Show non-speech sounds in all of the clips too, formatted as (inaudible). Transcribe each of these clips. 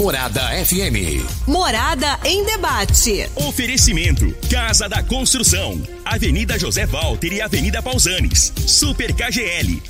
Morada FM. Morada em debate. Oferecimento: Casa da Construção, Avenida José Walter e Avenida Pausanes. Super KGL.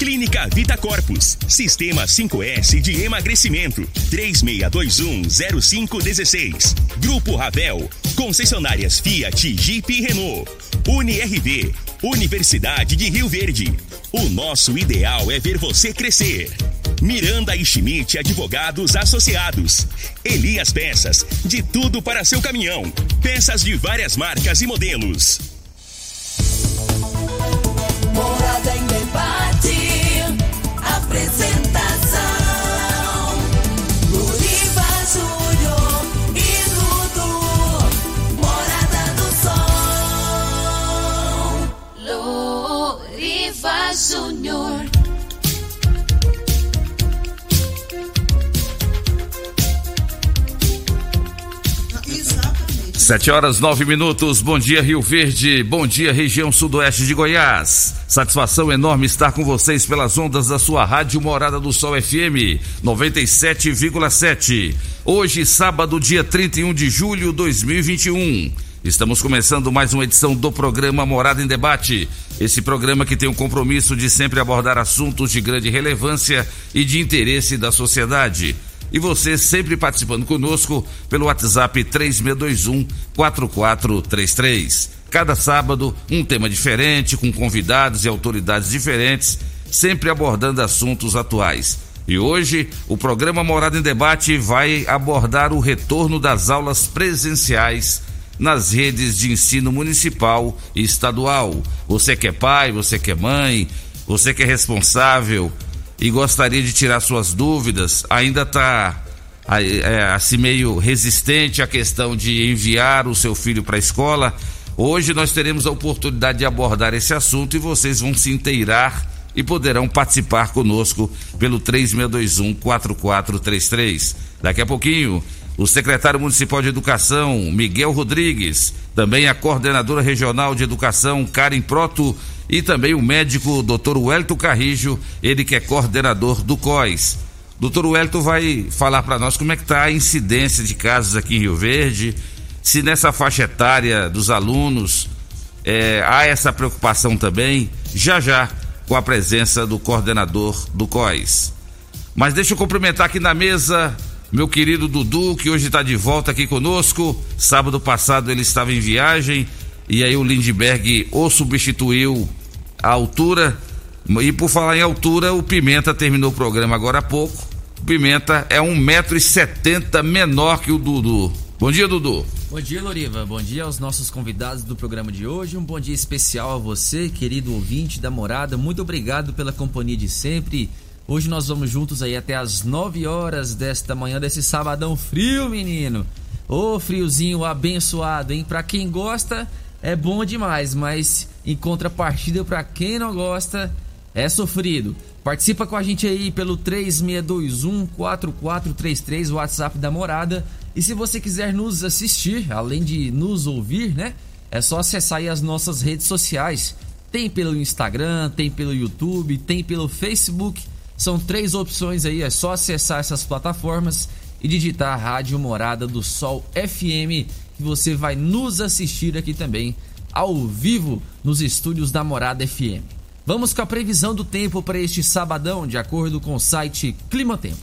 Clínica Vita Corpus, Sistema 5S de emagrecimento, 36210516. Grupo Ravel, concessionárias Fiat, Jeep e Renault. UniRV, Universidade de Rio Verde. O nosso ideal é ver você crescer. Miranda e Schmidt Advogados Associados. Elias Peças, de tudo para seu caminhão. Peças de várias marcas e modelos. presente. Sete horas nove minutos. Bom dia Rio Verde. Bom dia região sudoeste de Goiás. Satisfação enorme estar com vocês pelas ondas da sua rádio Morada do Sol FM 97,7. Hoje sábado dia 31 de julho de 2021. Estamos começando mais uma edição do programa Morada em Debate. Esse programa que tem o compromisso de sempre abordar assuntos de grande relevância e de interesse da sociedade. E você sempre participando conosco pelo WhatsApp 3621 4433. Cada sábado, um tema diferente, com convidados e autoridades diferentes, sempre abordando assuntos atuais. E hoje, o programa Morada em Debate vai abordar o retorno das aulas presenciais nas redes de ensino municipal e estadual. Você que é pai, você que é mãe, você que é responsável e gostaria de tirar suas dúvidas, ainda está assim meio resistente à questão de enviar o seu filho para a escola. Hoje nós teremos a oportunidade de abordar esse assunto e vocês vão se inteirar e poderão participar conosco pelo 3621 4433. Daqui a pouquinho, o secretário municipal de Educação, Miguel Rodrigues, também a coordenadora regional de educação, Karen Proto, e também o médico Dr. Wellington Carrijo, ele que é coordenador do COIS. Dr. Wellington vai falar para nós como é que está a incidência de casos aqui em Rio Verde, se nessa faixa etária dos alunos é, há essa preocupação também, já já com a presença do coordenador do COIS. Mas deixa eu cumprimentar aqui na mesa meu querido Dudu, que hoje está de volta aqui conosco. Sábado passado ele estava em viagem e aí o Lindbergh o substituiu à altura. E por falar em altura, o Pimenta terminou o programa agora há pouco. O Pimenta é 1,70m menor que o Dudu. Bom dia, Dudu. Bom dia, Loriva. Bom dia aos nossos convidados do programa de hoje. Um bom dia especial a você, querido ouvinte da morada. Muito obrigado pela companhia de sempre. Hoje nós vamos juntos aí até as 9 horas desta manhã, desse sabadão frio, menino. Ô friozinho abençoado, hein? Pra quem gosta, é bom demais, mas em contrapartida, para quem não gosta, é sofrido. Participa com a gente aí pelo 3621 4433, o WhatsApp da morada. E se você quiser nos assistir, além de nos ouvir, né? É só acessar aí as nossas redes sociais. Tem pelo Instagram, tem pelo YouTube, tem pelo Facebook. São três opções aí, é só acessar essas plataformas e digitar Rádio Morada do Sol FM, que você vai nos assistir aqui também, ao vivo, nos estúdios da Morada FM. Vamos com a previsão do tempo para este sabadão, de acordo com o site Clima Tempo.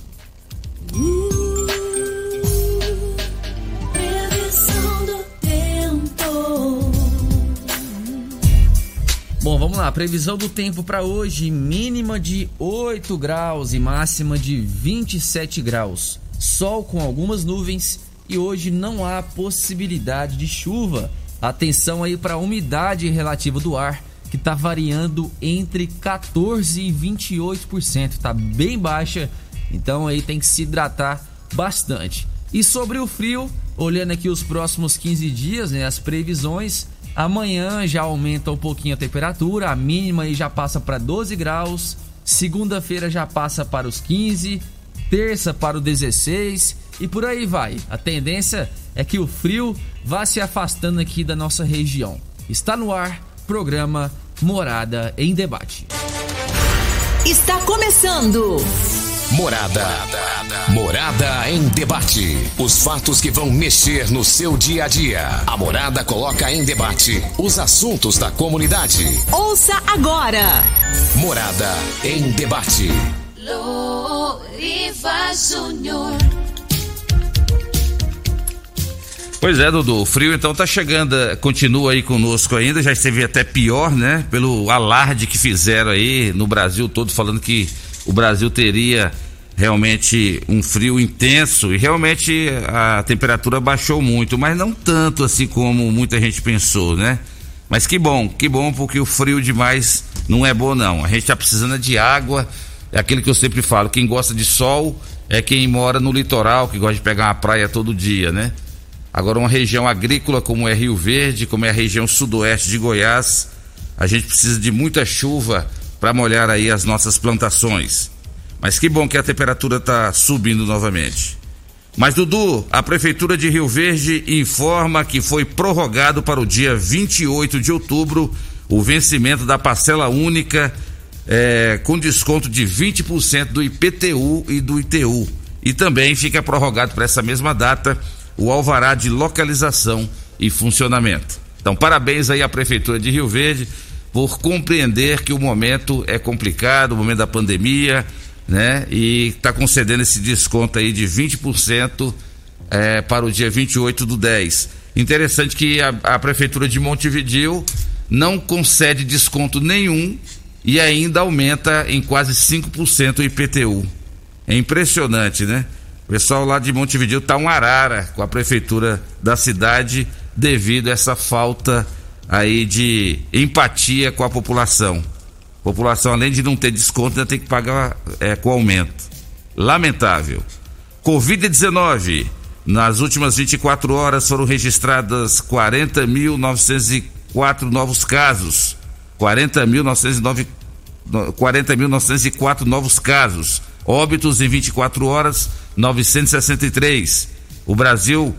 Previsão do tempo. Bom, vamos lá. Previsão do tempo para hoje: mínima de 8 graus e máxima de 27 graus. Sol com algumas nuvens e hoje não há possibilidade de chuva. Atenção aí para a umidade relativa do ar, que está variando entre 14 e 28%. Está bem baixa, então aí tem que se hidratar bastante. E sobre o frio, olhando aqui os próximos 15 dias, né, as previsões, amanhã já aumenta um pouquinho a temperatura, a mínima aí já passa para 12 graus, segunda-feira já passa para os 15, terça para o 16 e por aí vai. A tendência é que o frio vá se afastando aqui da nossa região. Está no ar, programa Morada em Debate. Está começando. Morada. Morada em debate. Os fatos que vão mexer no seu dia a dia. A Morada coloca em debate os assuntos da comunidade. Ouça agora. Morada em debate. Loriva Júnior. Pois é, Dudu, o frio então tá chegando, continua aí conosco ainda, já esteve até pior, né? Pelo alarde que fizeram aí no Brasil todo, falando que o Brasil teria realmente um frio intenso e realmente a temperatura baixou muito, mas não tanto assim como muita gente pensou, né? Mas que bom, que bom, porque o frio demais não é bom não. A gente tá precisando de água, é aquilo que eu sempre falo, quem gosta de sol é quem mora no litoral, que gosta de pegar uma praia todo dia, né? Agora, uma região agrícola como é Rio Verde, como é a região sudoeste de Goiás, a gente precisa de muita chuva para molhar aí as nossas plantações. Mas que bom que a temperatura está subindo novamente. Mas, Dudu, a Prefeitura de Rio Verde informa que foi prorrogado para o dia 28 de outubro o vencimento da parcela única eh, com desconto de 20% do IPTU e do ITU. E também fica prorrogado para essa mesma data o alvará de localização e funcionamento. Então, parabéns aí à Prefeitura de Rio Verde por compreender que o momento é complicado, o momento da pandemia, né? E está concedendo esse desconto aí de 20% é, para o dia 28 do 10. Interessante que a, a Prefeitura de Montevideo não concede desconto nenhum e ainda aumenta em quase 5% o IPTU. É impressionante, né? O pessoal lá de Montevideo tá um arara com a prefeitura da cidade devido a essa falta aí de empatia com a população. A população, além de não ter desconto, ainda tem que pagar é, com aumento. Lamentável. Covid-19. Nas últimas 24 horas foram registradas 40.904 novos casos. 40.904 40 novos casos. Óbitos em 24 horas 963. O Brasil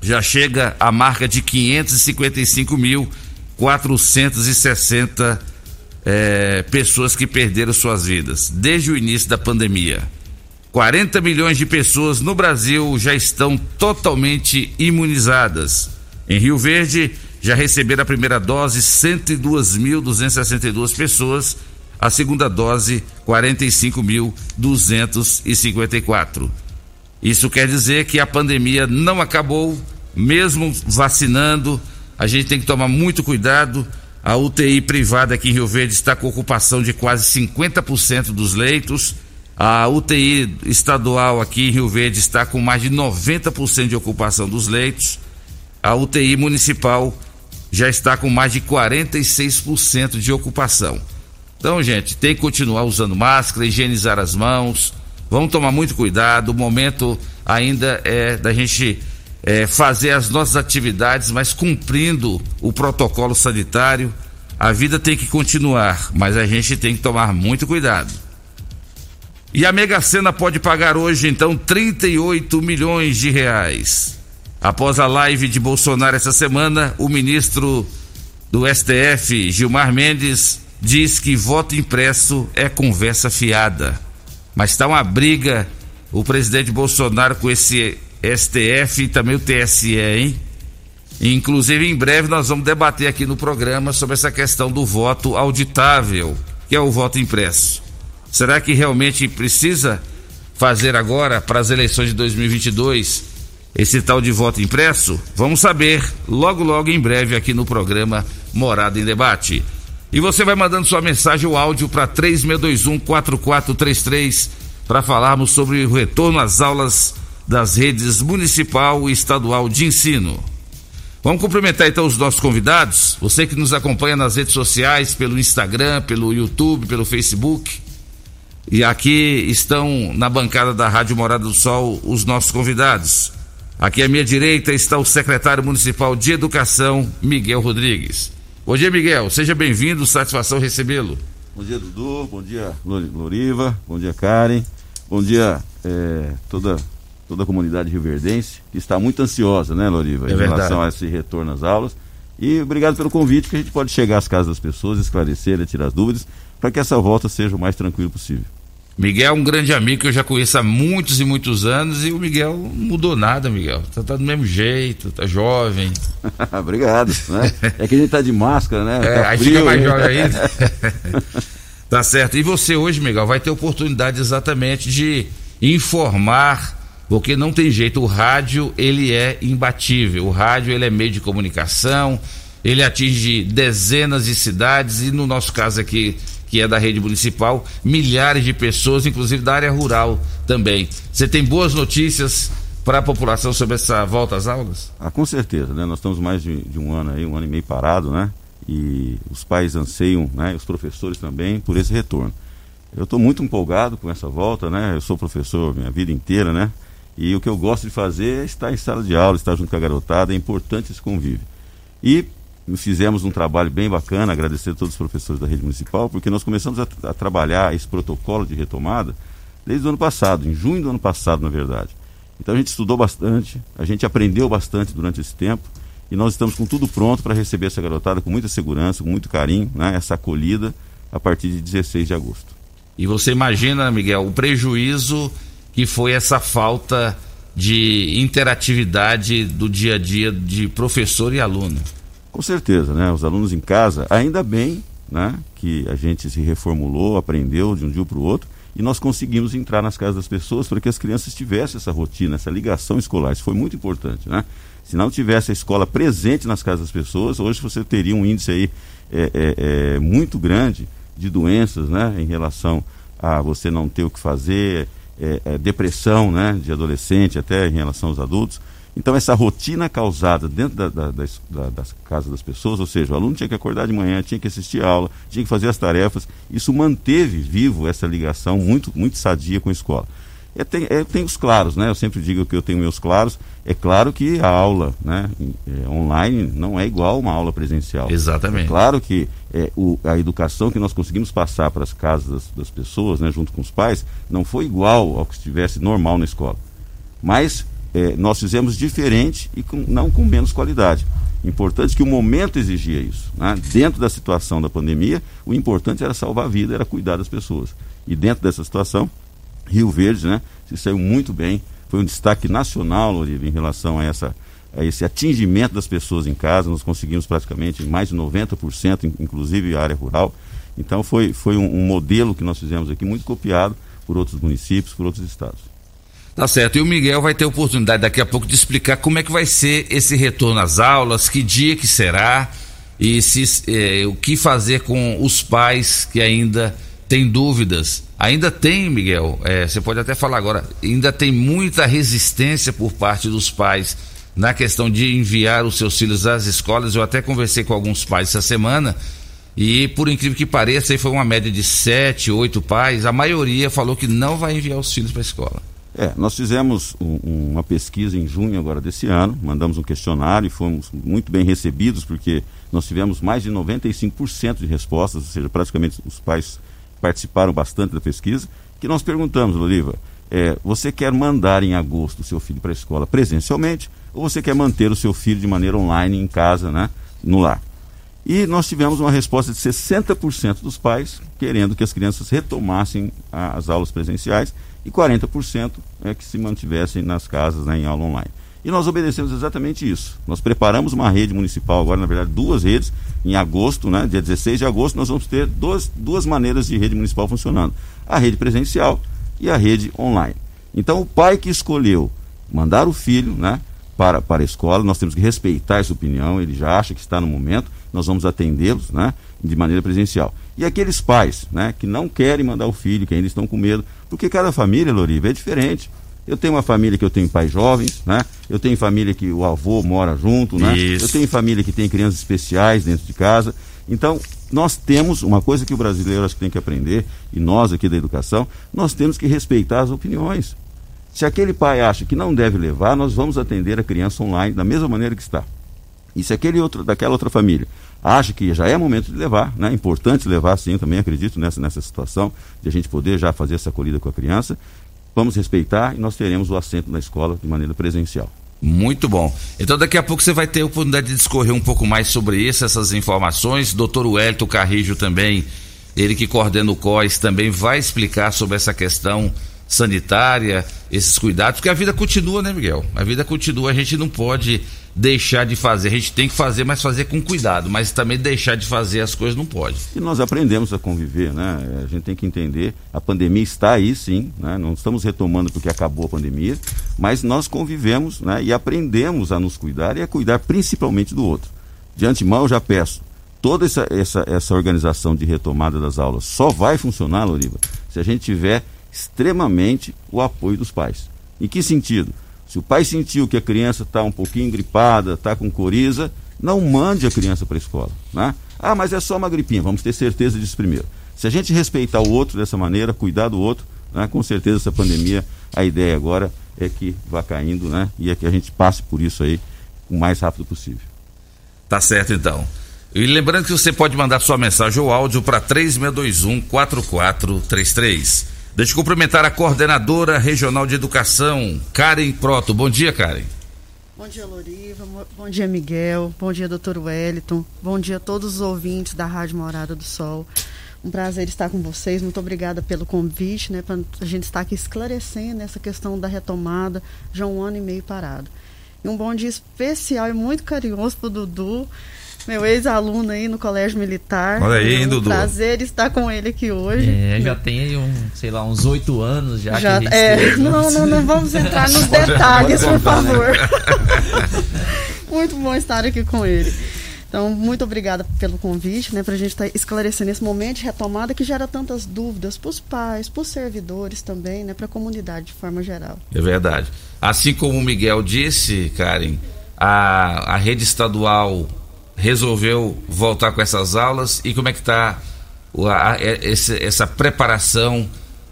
já chega à marca de 555.460 é, pessoas que perderam suas vidas desde o início da pandemia. 40 milhões de pessoas no Brasil já estão totalmente imunizadas. Em Rio Verde, já receberam a primeira dose 102.262 pessoas, a segunda dose 45.254. Isso quer dizer que a pandemia não acabou, mesmo vacinando, a gente tem que tomar muito cuidado. A UTI privada aqui em Rio Verde está com ocupação de quase 50% dos leitos. A UTI estadual aqui em Rio Verde está com mais de 90% de ocupação dos leitos. A UTI municipal já está com mais de 46% de ocupação. Então, gente, tem que continuar usando máscara, higienizar as mãos, Vamos tomar muito cuidado. O momento ainda é da gente é, fazer as nossas atividades, mas cumprindo o protocolo sanitário. A vida tem que continuar, mas a gente tem que tomar muito cuidado. E a Mega Sena pode pagar hoje, então, 38 milhões de reais. Após a live de Bolsonaro essa semana, o ministro do STF, Gilmar Mendes, diz que voto impresso é conversa fiada. Mas está uma briga o presidente Bolsonaro com esse STF e também o TSE, hein? Inclusive, em breve nós vamos debater aqui no programa sobre essa questão do voto auditável, que é o voto impresso. Será que realmente precisa fazer agora para as eleições de 2022 esse tal de voto impresso? Vamos saber logo, logo em breve aqui no programa Morada em Debate. E você vai mandando sua mensagem ou áudio para 3621-4433 para falarmos sobre o retorno às aulas das redes municipal e estadual de ensino. Vamos cumprimentar então os nossos convidados. Você que nos acompanha nas redes sociais, pelo Instagram, pelo YouTube, pelo Facebook. E aqui estão na bancada da Rádio Morada do Sol os nossos convidados. Aqui à minha direita está o secretário municipal de Educação, Miguel Rodrigues. Bom dia, Miguel. Seja bem-vindo, satisfação recebê-lo. Bom dia, Dudu. Bom dia, Loriva. Bom dia, Karen. Bom dia, é, toda, toda a comunidade rioverdense, que está muito ansiosa, né, Loriva, É em verdade. relação a esse retorno às aulas. E obrigado pelo convite, que a gente pode chegar às casas das pessoas, esclarecer, né, tirar as dúvidas, para que essa volta seja o mais tranquilo possível. Miguel é um grande amigo que eu já conheço há muitos e muitos anos e o Miguel não mudou nada, Miguel. Tá, tá do mesmo jeito, tá jovem. (laughs) obrigado. Né? É que a gente tá de máscara, né? É, Tá aí frio, fica mais né? jovem ainda. (laughs) tá certo. E você hoje, Miguel, vai ter oportunidade exatamente de informar, porque não tem jeito, o rádio ele é imbatível. O rádio ele é meio de comunicação, ele atinge dezenas de cidades e no nosso caso aqui, que é da rede municipal, milhares de pessoas, inclusive da área rural também. Você tem boas notícias para a população sobre essa volta às aulas? Ah, com certeza, né? Nós estamos mais de, de um ano aí, um ano e meio parado, né? E os pais anseiam, né? Os professores também por esse retorno. Eu estou muito empolgado com essa volta, né? Eu sou professor minha vida inteira, né? E o que eu gosto de fazer é estar em sala de aula, estar junto com a garotada, é importante esse convívio. E fizemos um trabalho bem bacana, agradecer a todos os professores da rede municipal, porque nós começamos a, a trabalhar esse protocolo de retomada desde o ano passado, em junho do ano passado, na verdade. Então a gente estudou bastante, a gente aprendeu bastante durante esse tempo e nós estamos com tudo pronto para receber essa garotada com muita segurança, com muito carinho, né? essa acolhida a partir de 16 de agosto. E você imagina, Miguel, o prejuízo que foi essa falta de interatividade do dia a dia de professor e aluno. Com certeza, né? Os alunos em casa, ainda bem, né? Que a gente se reformulou, aprendeu de um dia para o outro e nós conseguimos entrar nas casas das pessoas para que as crianças tivessem essa rotina, essa ligação escolar. Isso foi muito importante, né? Se não tivesse a escola presente nas casas das pessoas, hoje você teria um índice aí é, é, é, muito grande de doenças, né? Em relação a você não ter o que fazer, é, é, depressão, né? De adolescente até em relação aos adultos. Então, essa rotina causada dentro da, da, das, da, das casas das pessoas, ou seja, o aluno tinha que acordar de manhã, tinha que assistir a aula, tinha que fazer as tarefas, isso manteve vivo essa ligação muito, muito sadia com a escola. É, tem, é, tem os claros, né? Eu sempre digo que eu tenho meus claros. É claro que a aula né, é, online não é igual a uma aula presencial. Exatamente. É claro que é, o, a educação que nós conseguimos passar para as casas das, das pessoas, né, junto com os pais, não foi igual ao que estivesse normal na escola. Mas é, nós fizemos diferente e com, não com menos qualidade. Importante que o momento exigia isso. Né? Dentro da situação da pandemia, o importante era salvar a vida, era cuidar das pessoas. E dentro dessa situação, Rio Verde né, se saiu muito bem. Foi um destaque nacional, Loriva, em relação a, essa, a esse atingimento das pessoas em casa. Nós conseguimos praticamente mais de 90%, inclusive a área rural. Então foi, foi um, um modelo que nós fizemos aqui, muito copiado por outros municípios, por outros estados. Tá certo. E o Miguel vai ter oportunidade daqui a pouco de explicar como é que vai ser esse retorno às aulas, que dia que será e se, eh, o que fazer com os pais que ainda têm dúvidas. Ainda tem, Miguel, eh, você pode até falar agora, ainda tem muita resistência por parte dos pais na questão de enviar os seus filhos às escolas. Eu até conversei com alguns pais essa semana e, por incrível que pareça, aí foi uma média de sete, oito pais. A maioria falou que não vai enviar os filhos para a escola. É, nós fizemos um, uma pesquisa em junho agora desse ano, mandamos um questionário e fomos muito bem recebidos, porque nós tivemos mais de 95% de respostas, ou seja, praticamente os pais participaram bastante da pesquisa, que nós perguntamos, Oliva, é, você quer mandar em agosto o seu filho para a escola presencialmente ou você quer manter o seu filho de maneira online em casa, né, no lar? E nós tivemos uma resposta de 60% dos pais querendo que as crianças retomassem as aulas presenciais e 40% é que se mantivessem nas casas né, em aula online. E nós obedecemos exatamente isso. Nós preparamos uma rede municipal, agora, na verdade, duas redes. Em agosto, né, dia 16 de agosto, nós vamos ter duas, duas maneiras de rede municipal funcionando: a rede presencial e a rede online. Então, o pai que escolheu mandar o filho né, para, para a escola, nós temos que respeitar essa opinião, ele já acha que está no momento, nós vamos atendê-los né, de maneira presencial. E aqueles pais né, que não querem mandar o filho, que ainda estão com medo, porque cada família, Loriva, é diferente. Eu tenho uma família que eu tenho pais jovens, né? Eu tenho família que o avô mora junto, né? Isso. Eu tenho família que tem crianças especiais dentro de casa. Então, nós temos uma coisa que o brasileiro acho que tem que aprender, e nós aqui da educação, nós temos que respeitar as opiniões. Se aquele pai acha que não deve levar, nós vamos atender a criança online da mesma maneira que está. E se aquele outro, daquela outra família acha que já é momento de levar, né? É importante levar sim, também acredito nessa, nessa situação, de a gente poder já fazer essa acolhida com a criança. Vamos respeitar e nós teremos o assento na escola de maneira presencial. Muito bom. Então daqui a pouco você vai ter a oportunidade de discorrer um pouco mais sobre isso, essas informações. Doutor Wellington Carrijo também, ele que coordena o COIS, também vai explicar sobre essa questão sanitária, esses cuidados, porque a vida continua, né, Miguel? A vida continua, a gente não pode deixar de fazer, a gente tem que fazer, mas fazer com cuidado, mas também deixar de fazer as coisas não pode. E nós aprendemos a conviver, né? A gente tem que entender, a pandemia está aí sim, né? Não estamos retomando porque acabou a pandemia, mas nós convivemos, né? E aprendemos a nos cuidar e a cuidar principalmente do outro. De antemão eu já peço, toda essa, essa, essa organização de retomada das aulas só vai funcionar, Loriva, se a gente tiver extremamente o apoio dos pais. Em que sentido? Se o pai sentiu que a criança está um pouquinho gripada, está com coriza, não mande a criança para a escola. Né? Ah, mas é só uma gripinha, vamos ter certeza disso primeiro. Se a gente respeitar o outro dessa maneira, cuidar do outro, né, com certeza essa pandemia, a ideia agora é que vá caindo né, e é que a gente passe por isso aí o mais rápido possível. Tá certo então. E lembrando que você pode mandar sua mensagem ou áudio para 3621 4433. Deixa eu cumprimentar a coordenadora regional de educação, Karen Proto. Bom dia, Karen. Bom dia, Loriva. Bom dia, Miguel. Bom dia, doutor Wellington. Bom dia a todos os ouvintes da Rádio Morada do Sol. Um prazer estar com vocês. Muito obrigada pelo convite, né? Para a gente estar aqui esclarecendo essa questão da retomada, já um ano e meio parado. E um bom dia especial e muito carinhoso para o Dudu, meu ex-aluno aí no Colégio Militar. Olha aí, um Dudu. Prazer estar com ele aqui hoje. É, já tem aí um, sei lá, uns oito anos já. Já, que a gente é, teve, não, não, não vamos entrar (laughs) nos detalhes, por favor. (laughs) muito bom estar aqui com ele. Então, muito obrigada pelo convite, né, para a gente estar tá esclarecendo esse momento de retomada que gera tantas dúvidas para os pais, para os servidores também, né, para a comunidade de forma geral. É verdade. Assim como o Miguel disse, Karen, a, a rede estadual resolveu voltar com essas aulas e como é que está essa preparação?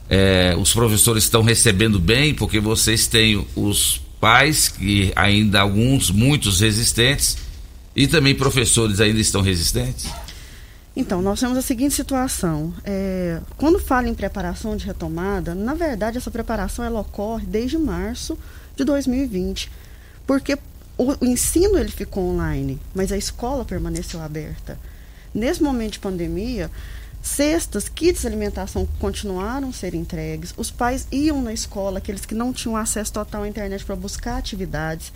É, os professores estão recebendo bem, porque vocês têm os pais, que ainda alguns, muitos resistentes, e também professores ainda estão resistentes? Então, nós temos a seguinte situação. É, quando fala em preparação de retomada, na verdade, essa preparação ela ocorre desde março de 2020. Porque o, o ensino ele ficou online, mas a escola permaneceu aberta. Nesse momento de pandemia, cestas, kits de alimentação continuaram a ser entregues. Os pais iam na escola, aqueles que não tinham acesso total à internet para buscar atividades.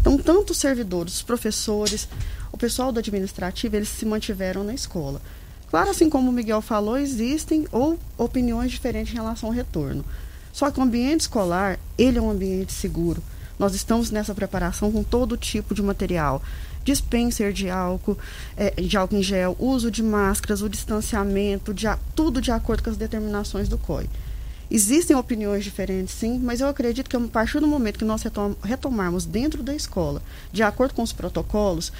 Então, tanto os servidores, os professores, o pessoal do administrativo, eles se mantiveram na escola. Claro, assim como o Miguel falou, existem ou opiniões diferentes em relação ao retorno. Só que o ambiente escolar, ele é um ambiente seguro. Nós estamos nessa preparação com todo tipo de material. Dispenser de álcool, é, de álcool em gel, uso de máscaras, o distanciamento, de, tudo de acordo com as determinações do COI. Existem opiniões diferentes, sim, mas eu acredito que a partir do momento que nós retom retomarmos dentro da escola, de acordo com os protocolos,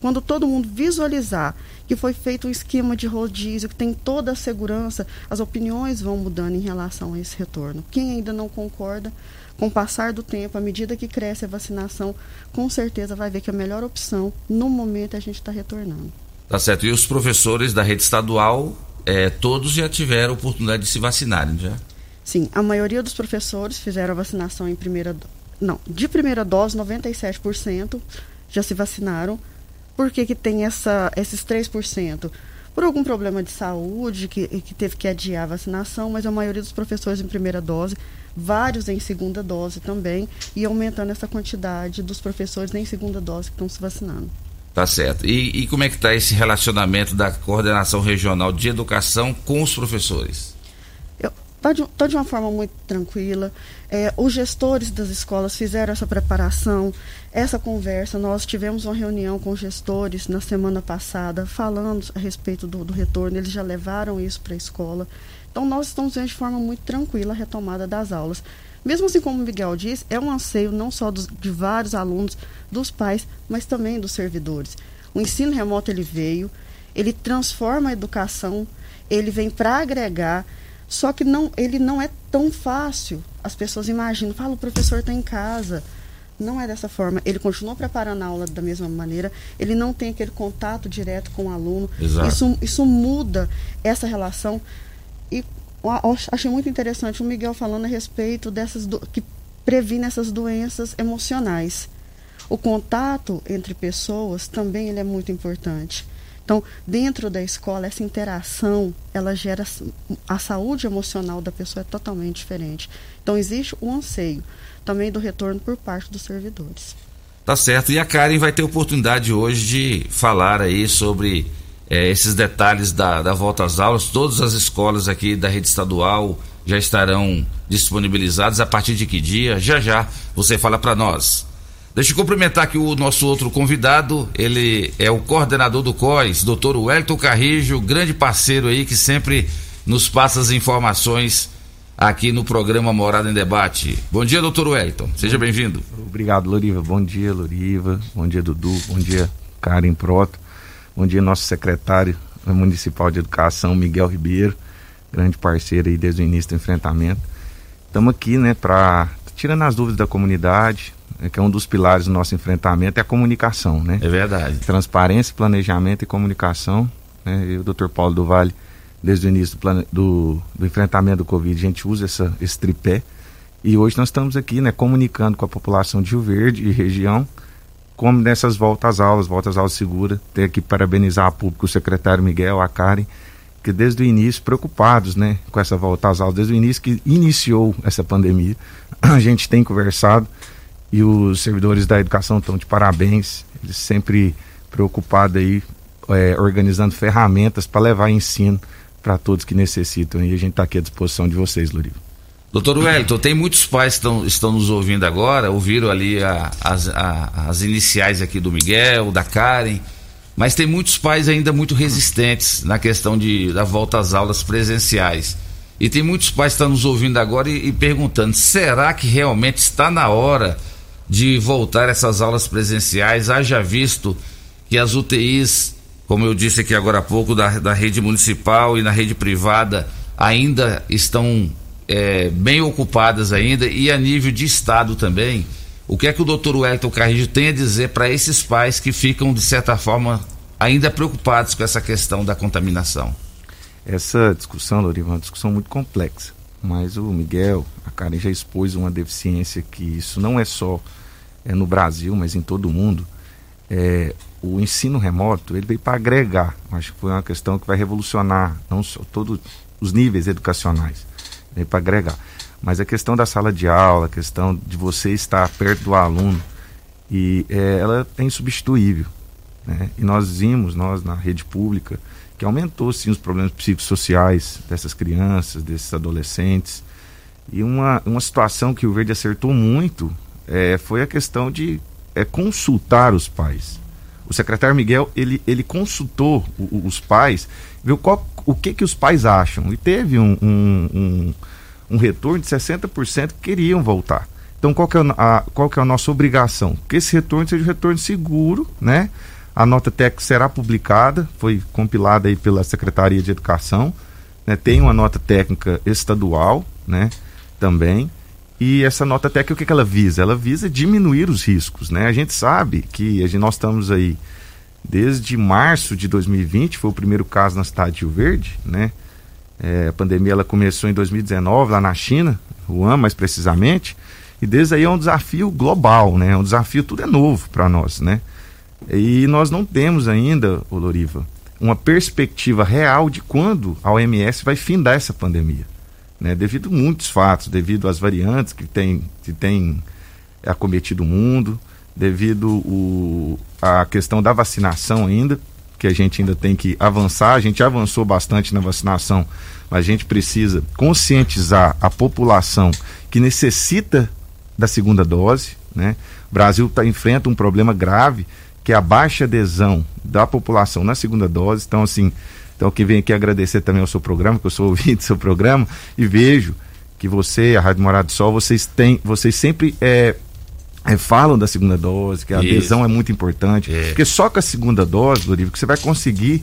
quando todo mundo visualizar que foi feito um esquema de rodízio, que tem toda a segurança, as opiniões vão mudando em relação a esse retorno. Quem ainda não concorda, com o passar do tempo, à medida que cresce a vacinação, com certeza vai ver que a melhor opção, no momento, é a gente está retornando. Tá certo. E os professores da rede estadual, é, todos já tiveram oportunidade de se vacinarem, já? Sim, a maioria dos professores fizeram a vacinação em primeira não, de primeira dose, 97% já se vacinaram. Por que, que tem essa, esses 3%? Por algum problema de saúde que, que teve que adiar a vacinação, mas a maioria dos professores em primeira dose vários em segunda dose também, e aumentando essa quantidade dos professores em segunda dose que estão se vacinando. Tá certo. E, e como é que está esse relacionamento da coordenação regional de educação com os professores? Está de, tá de uma forma muito tranquila. É, os gestores das escolas fizeram essa preparação, essa conversa. Nós tivemos uma reunião com gestores na semana passada, falando a respeito do, do retorno. Eles já levaram isso para a escola. Então, nós estamos vendo de forma muito tranquila a retomada das aulas. Mesmo assim, como o Miguel disse, é um anseio não só dos, de vários alunos, dos pais, mas também dos servidores. O ensino remoto ele veio, ele transforma a educação, ele vem para agregar, Só que não, ele não é tão fácil. As pessoas imaginam, fala, o professor está em casa. Não é dessa forma. Ele continua preparando a aula da mesma maneira, ele não tem aquele contato direto com o aluno. Exato. Isso, isso muda essa relação. E achei muito interessante o Miguel falando a respeito dessas do, que previne essas doenças emocionais. O contato entre pessoas também ele é muito importante. Então, dentro da escola, essa interação, ela gera a saúde emocional da pessoa é totalmente diferente. Então, existe o anseio também do retorno por parte dos servidores. Tá certo. E a Karen vai ter oportunidade hoje de falar aí sobre eh, esses detalhes da, da volta às aulas. Todas as escolas aqui da rede estadual já estarão disponibilizadas. A partir de que dia? Já já você fala para nós. Deixa eu cumprimentar aqui o nosso outro convidado. Ele é o coordenador do COIS, doutor Wellington Carrijo, grande parceiro aí que sempre nos passa as informações aqui no programa Morada em Debate. Bom dia, doutor Wellington. Seja bem-vindo. Obrigado, Loriva. Bom dia, Loriva. Bom dia, Dudu. Bom dia, Karen Proto. Bom dia, nosso secretário municipal de educação, Miguel Ribeiro, grande parceiro aí desde o início do enfrentamento. Estamos aqui, né, para tirando as dúvidas da comunidade, né, que é um dos pilares do nosso enfrentamento, é a comunicação, né? É verdade. Transparência, planejamento e comunicação. Né? Eu o Dr. Paulo do Vale, desde o início do, plane... do, do enfrentamento do Covid, a gente usa essa, esse tripé. E hoje nós estamos aqui, né, comunicando com a população de Rio Verde e região, como nessas voltas às aulas, voltas às aulas seguras. Tenho que parabenizar a público, o secretário Miguel, a Karen, que desde o início, preocupados, né, com essa volta às aulas, desde o início que iniciou essa pandemia, (clears throat) a gente tem conversado e os servidores da educação estão de parabéns, eles sempre preocupados aí, é, organizando ferramentas para levar ensino para todos que necessitam. E a gente está aqui à disposição de vocês, Luriva. Doutor Wellington, tem muitos pais que estão, estão nos ouvindo agora, ouviram ali a- as, a- as iniciais aqui do Miguel, da Karen, mas tem muitos pais ainda muito resistentes na questão de, da volta às aulas presenciais. E tem muitos pais que estão nos ouvindo agora e, e perguntando: será que realmente está na hora de voltar essas aulas presenciais? Haja visto que as UTIs, como eu disse aqui agora há pouco, da, da rede municipal e na rede privada, ainda estão é, bem ocupadas ainda e a nível de estado também. O que é que o doutor Wellington Carrijo tem a dizer para esses pais que ficam, de certa forma, ainda preocupados com essa questão da contaminação? Essa discussão, Loriva, é uma discussão muito complexa. Mas o Miguel, a Karen já expôs uma deficiência que isso não é só é, no Brasil, mas em todo o mundo. É, o ensino remoto ele veio para agregar. Acho que foi uma questão que vai revolucionar não só todos os níveis educacionais, veio para agregar. Mas a questão da sala de aula, a questão de você estar perto do aluno, e é, ela é insubstituível. Né? E nós vimos, nós na rede pública, que aumentou sim os problemas psicossociais dessas crianças, desses adolescentes. E uma, uma situação que o Verde acertou muito é, foi a questão de é, consultar os pais. O secretário Miguel ele, ele consultou o- o- os pais, viu qual, o que, que os pais acham. E teve um, um, um, um retorno de 60% que queriam voltar. Então, qual que, é a, qual que é a nossa obrigação? Que esse retorno seja um retorno seguro, né? A nota técnica será publicada, foi compilada aí pela Secretaria de Educação, né? tem uma nota técnica estadual, né? Também. E essa nota técnica, o que, que ela visa? Ela visa diminuir os riscos, né? A gente sabe que a gente, nós estamos aí desde março de 2020, foi o primeiro caso na cidade de Rio Verde, né? É, a pandemia ela começou em 2019 lá na China, Wuhan mais precisamente, e desde aí é um desafio global, né? É um desafio, tudo é novo para nós, né? E nós não temos ainda, ô Loriva, uma perspectiva real de quando a OMS vai findar essa pandemia. Né? Devido a muitos fatos, devido às variantes que tem, que tem acometido o mundo, devido o, à questão da vacinação ainda, que a gente ainda tem que avançar. A gente avançou bastante na vacinação, mas a gente precisa conscientizar a população que necessita da segunda dose. Né? O Brasil tá, enfrenta um problema grave, que é a baixa adesão da população na segunda dose. Então, assim, então que vem aqui agradecer também ao seu programa, que eu sou (laughs) ouvinte do seu programa, e vejo que você, a Rádio Morado do Sol, vocês têm, vocês sempre é, é, falam da segunda dose, que a Isso. adesão é muito importante. É. Porque só com a segunda dose, Dorivo, que você vai conseguir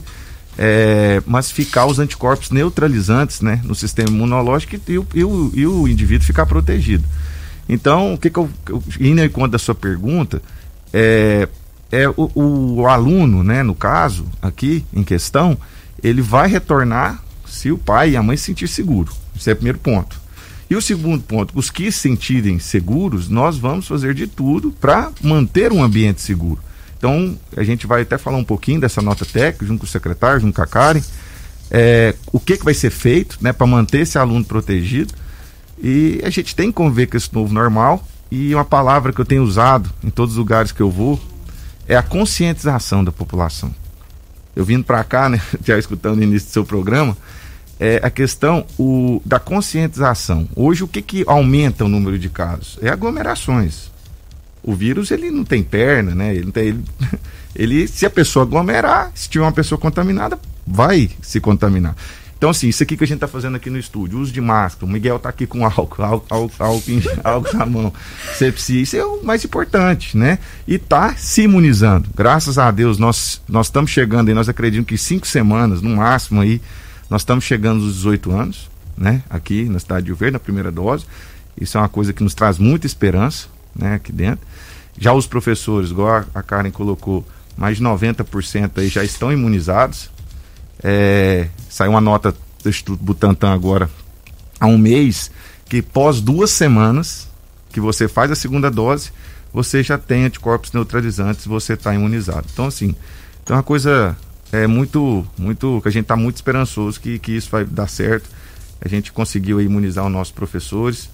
é, massificar os anticorpos neutralizantes né, no sistema imunológico e, o, e, o, e o indivíduo ficar protegido. Então, o que, que eu, eu indo em conta da sua pergunta, é, é o, o, aluno, né, no caso, aqui em questão, ele vai retornar se o pai e a mãe se sentir seguro. Esse é o primeiro ponto. E o segundo ponto, os que se sentirem seguros, nós vamos fazer de tudo para manter um ambiente seguro. Então, a gente vai até falar um pouquinho dessa nota técnica, junto com o secretário, junto com a Karen, é, o que, que vai ser feito né, para manter esse aluno protegido. E a gente tem que conviver com esse novo normal. E uma palavra que eu tenho usado em todos os lugares que eu vou é a conscientização da população. Eu vindo para cá, né, (laughs) já escutando o início do seu programa, é a questão o, da conscientização. Hoje, o que, que aumenta o número de casos? É aglomerações o vírus ele não tem perna, né? Ele, tem, ele, (laughs) ele, se a pessoa aglomerar, se tiver uma pessoa contaminada, vai se contaminar. Então, assim, isso aqui que a gente está fazendo aqui no estúdio, uso de máscara, o Miguel está aqui com álcool, álcool, álcool, álcool, (laughs) na mão, sepsia, isso é o mais importante, né? E está se imunizando. Graças a Deus, nós, estamos chegando aí, nós acreditamos que cinco semanas, no máximo aí, nós estamos chegando aos 18 anos, né? Aqui na cidade de Rio na primeira dose. Isso é uma coisa que nos traz muita esperança, né? Aqui dentro. Já os professores, igual a Karen colocou, mais de 90% aí já estão imunizados. É, saiu uma nota do Instituto Butantan agora, há um mês, que pós duas semanas que você faz a segunda dose, você já tem anticorpos neutralizantes, você está imunizado. Então, assim, é uma coisa é muito, muito, que a gente está muito esperançoso que, que isso vai dar certo. A gente conseguiu imunizar os nossos professores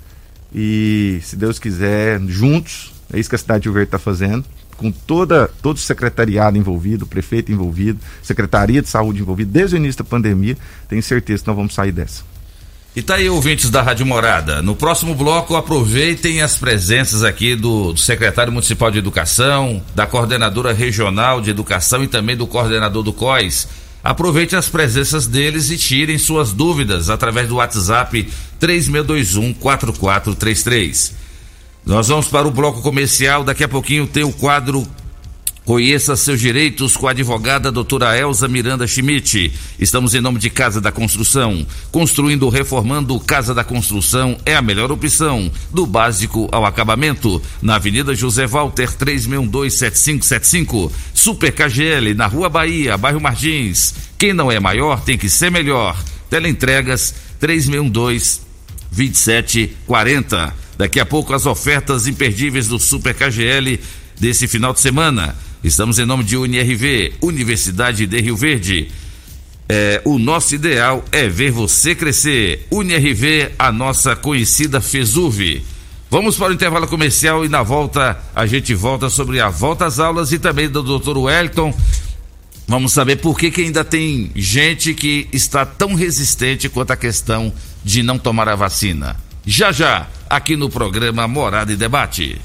e, se Deus quiser, juntos, é isso que a cidade de Rio Verde está fazendo, com toda, todo o secretariado envolvido, prefeito envolvido, Secretaria de Saúde envolvida, desde o início da pandemia, tenho certeza que nós vamos sair dessa. E tá aí, ouvintes da Rádio Morada. No próximo bloco, aproveitem as presenças aqui do, do, secretário municipal de educação, da coordenadora regional de educação e também do coordenador do COIS. Aproveite as presenças deles e tirem suas dúvidas através do WhatsApp 3621 4433. Nós vamos para o bloco comercial. Daqui a pouquinho tem o quadro Conheça seus direitos com a advogada doutora Elza Miranda Schmidt. Estamos em nome de Casa da Construção. Construindo ou reformando Casa da Construção é a melhor opção, do básico ao acabamento. Na Avenida José Walter 36127575. Super KGL, na Rua Bahia, bairro Martins. Quem não é maior tem que ser melhor. Teleentregas 3612 2740. Daqui a pouco as ofertas imperdíveis do Super KGL desse final de semana. Estamos em nome de UNIRV, Universidade de Rio Verde. É, o nosso ideal é ver você crescer. UNIRV, a nossa conhecida FESUV. Vamos para o intervalo comercial e na volta a gente volta sobre a volta às aulas e também do Dr. Wellington. Vamos saber por que, que ainda tem gente que está tão resistente quanto a questão de não tomar a vacina. Já já, aqui no programa Morada e Debate.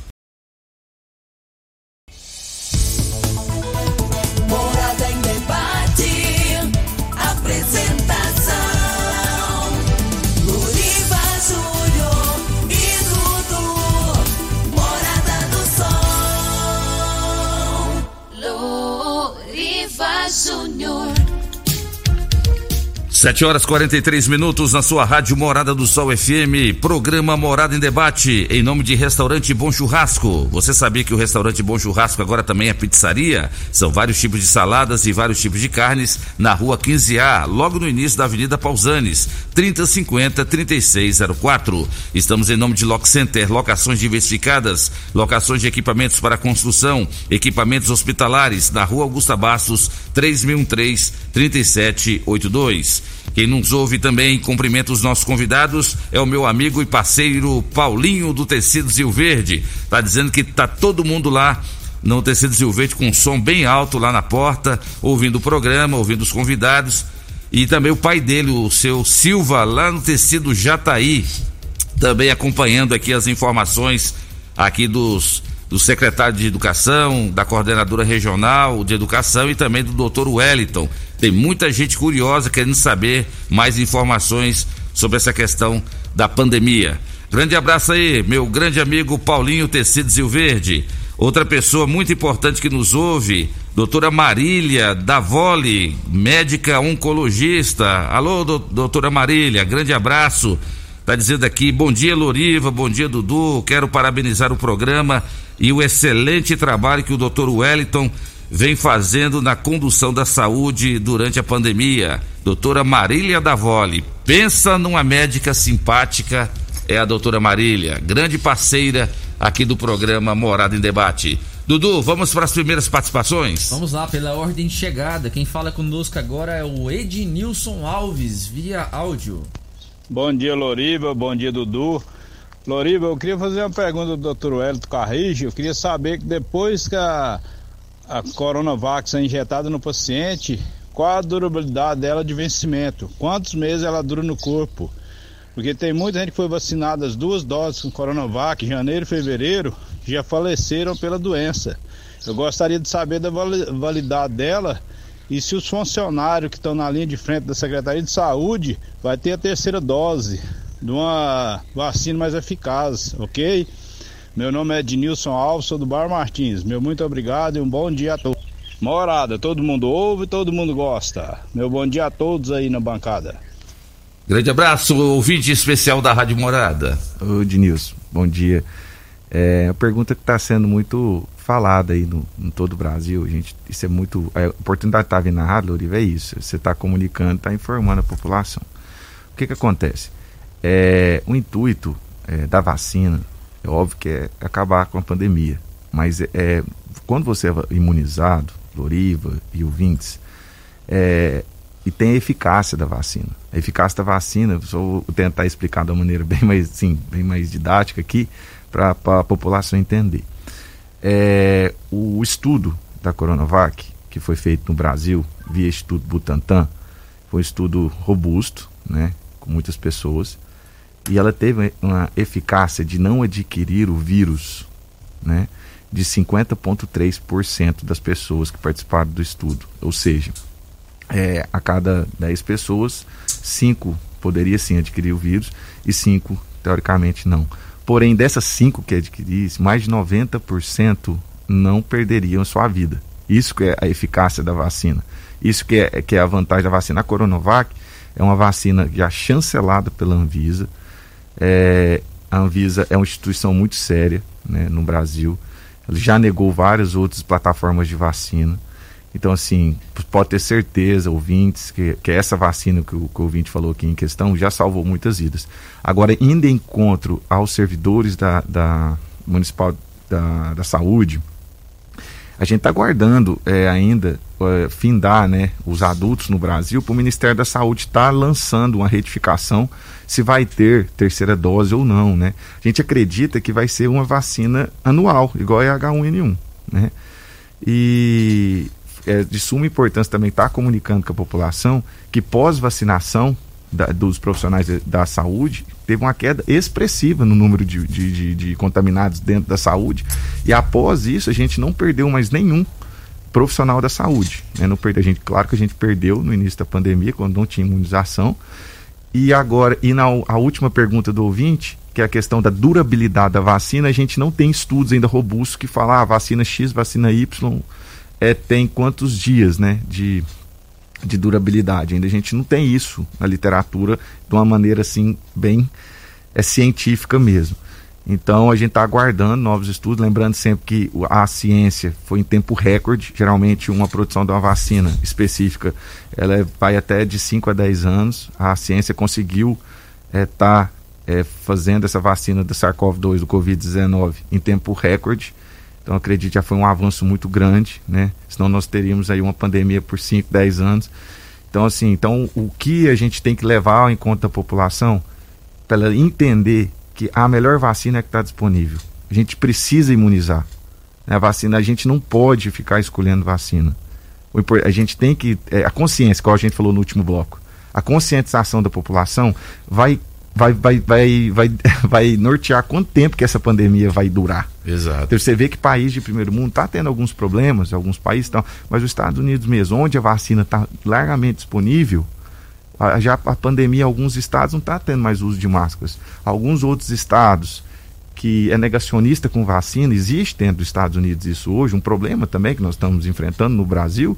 7 horas 43 minutos na sua rádio Morada do Sol FM, programa Morada em Debate, em nome de Restaurante Bom Churrasco. Você sabia que o Restaurante Bom Churrasco agora também é pizzaria? São vários tipos de saladas e vários tipos de carnes na rua 15A, logo no início da Avenida Pausanes, 3050 3604. Estamos em nome de Lock Center, locações diversificadas, locações de equipamentos para construção, equipamentos hospitalares, na rua Augusta Bastos, 3013 3782. Quem nos ouve também, cumprimenta os nossos convidados, é o meu amigo e parceiro Paulinho do Tecidos Rio Verde. Tá dizendo que tá todo mundo lá no Tecidos Rio Verde com um som bem alto lá na porta, ouvindo o programa, ouvindo os convidados. E também o pai dele, o seu Silva, lá no Tecido Jataí, também acompanhando aqui as informações aqui dos do secretário de Educação, da coordenadora regional de Educação e também do doutor Wellington. Tem muita gente curiosa querendo saber mais informações sobre essa questão da pandemia. Grande abraço aí, meu grande amigo Paulinho Tecidos Rio Verde. Outra pessoa muito importante que nos ouve, Doutora Marília Davoli, médica oncologista. Alô, do, doutora Marília, grande abraço. Tá dizendo aqui, bom dia Loriva, bom dia Dudu, quero parabenizar o programa e o excelente trabalho que o doutor Wellington vem fazendo na condução da saúde durante a pandemia. Doutora Marília Davoli, pensa numa médica simpática, é a doutora Marília, grande parceira aqui do programa Morada em Debate. Dudu, vamos para as primeiras participações? Vamos lá, pela ordem de chegada. Quem fala conosco agora é o Ednilson Alves, via áudio. Bom dia, Loriva. Bom dia, Dudu. Loriva, eu queria fazer uma pergunta do Dr. Wellington Carrijo. Eu queria saber que depois que a, a Coronavac é injetada no paciente, qual a durabilidade dela de vencimento? Quantos meses ela dura no corpo? Porque tem muita gente que foi vacinada as duas doses com Coronavac, janeiro e fevereiro, já faleceram pela doença. Eu gostaria de saber da validade dela e se os funcionários que estão na linha de frente da Secretaria de Saúde vai ter a terceira dose de uma vacina mais eficaz, ok? Meu nome é Ednilson Alves, sou do Bar Martins. Meu muito obrigado e um bom dia a todos. Morada, todo mundo ouve, todo mundo gosta. Meu bom dia a todos aí na bancada. Grande abraço, ouvinte especial da Rádio Morada. Ô, Ednilson, bom dia. É uma pergunta que está sendo muito falada aí no, em todo o Brasil. Gente, isso é muito. A oportunidade de estar tá vindo na rádio, Loriva, é isso. Você está comunicando, está informando a população. O que, que acontece? É, o intuito é, da vacina, é óbvio que é acabar com a pandemia. Mas é, é quando você é imunizado, Loriva e ouvintes, é, e tem a eficácia da vacina. A eficácia da vacina, vou tentar explicar de uma maneira bem mais, sim, bem mais didática aqui, para a população entender. É, o estudo da Coronavac, que foi feito no Brasil, via Instituto Butantan, foi um estudo robusto, né, com muitas pessoas, e ela teve uma eficácia de não adquirir o vírus, né, de 50,3% das pessoas que participaram do estudo. Ou seja, é, a cada 10 pessoas, 5 poderia sim adquirir o vírus e 5, teoricamente, não. Porém, dessas cinco que adquirisse, mais de 90% não perderiam sua vida. Isso que é a eficácia da vacina. Isso que é, que é a vantagem da vacina. A Coronavac é uma vacina já chancelada pela Anvisa. É, a Anvisa é uma instituição muito séria né, no Brasil. Ela já negou várias outras plataformas de vacina. Então, assim, pode ter certeza, ouvintes, que, que essa vacina que o, que o ouvinte falou aqui em questão já salvou muitas vidas. Agora, indo em encontro aos servidores da, da Municipal da, da Saúde, a gente está aguardando é, ainda é, findar né, os adultos no Brasil para o Ministério da Saúde estar tá lançando uma retificação se vai ter terceira dose ou não. Né? A gente acredita que vai ser uma vacina anual, igual a H1N1. Né? E é de suma importância também estar tá comunicando com a população que pós-vacinação dos profissionais da saúde teve uma queda expressiva no número de, de, de, de contaminados dentro da saúde e após isso a gente não perdeu mais nenhum profissional da saúde. Né? Não perdeu, a gente, claro que a gente perdeu no início da pandemia, quando não tinha imunização. E agora, e na a última pergunta do ouvinte, que é a questão da durabilidade da vacina, a gente não tem estudos ainda robustos que falam ah, vacina X, vacina Y é, tem quantos dias né, de, de durabilidade. Ainda a gente não tem isso na literatura de uma maneira assim bem é, científica mesmo. Então a gente está aguardando novos estudos, lembrando sempre que a ciência foi em tempo recorde, geralmente uma produção de uma vacina específica, ela é, vai até de 5 a 10 anos. A ciência conseguiu estar é, tá, é, fazendo essa vacina do SARS-CoV-2, do Covid-19, em tempo recorde. Então acredito já foi um avanço muito grande, né? Senão nós teríamos aí uma pandemia por 5, 10 anos. Então assim, então o que a gente tem que levar em conta a população para ela entender que a melhor vacina é que está disponível. A gente precisa imunizar. A vacina, a gente não pode ficar escolhendo vacina. A gente tem que. É, a consciência, como a gente falou no último bloco, a conscientização da população vai vai, vai, vai, vai, (laughs) vai nortear quanto tempo que essa pandemia vai durar. Exato. Então, você vê que país de primeiro mundo está tendo alguns problemas, alguns países estão, mas os Estados Unidos mesmo, onde a vacina está largamente disponível, já a pandemia, alguns estados não está tendo mais uso de máscaras. Alguns outros estados que é negacionista com vacina, existe dentro dos Estados Unidos isso hoje, um problema também que nós estamos enfrentando no Brasil,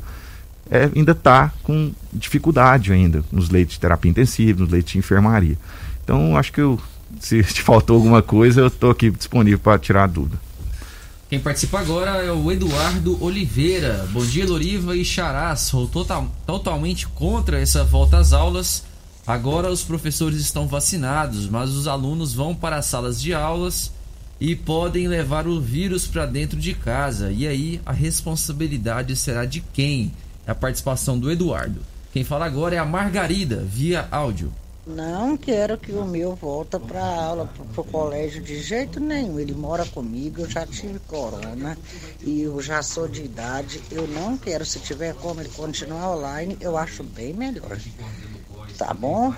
é, ainda está com dificuldade ainda nos leitos de terapia intensiva, nos leitos de enfermaria. Então, acho que eu, se (laughs) te faltou alguma coisa, eu estou aqui disponível para tirar dúvida. Quem participa agora é o Eduardo Oliveira. Bom dia, Loriva e Xará. Sou total, totalmente contra essa volta às aulas. Agora os professores estão vacinados, mas os alunos vão para as salas de aulas e podem levar o vírus para dentro de casa. E aí a responsabilidade será de quem? É a participação do Eduardo. Quem fala agora é a Margarida, via áudio. Não quero que o meu volta para aula, para o colégio de jeito nenhum. Ele mora comigo, eu já tive corona e eu já sou de idade. Eu não quero, se tiver como ele continuar online, eu acho bem melhor. Tá bom?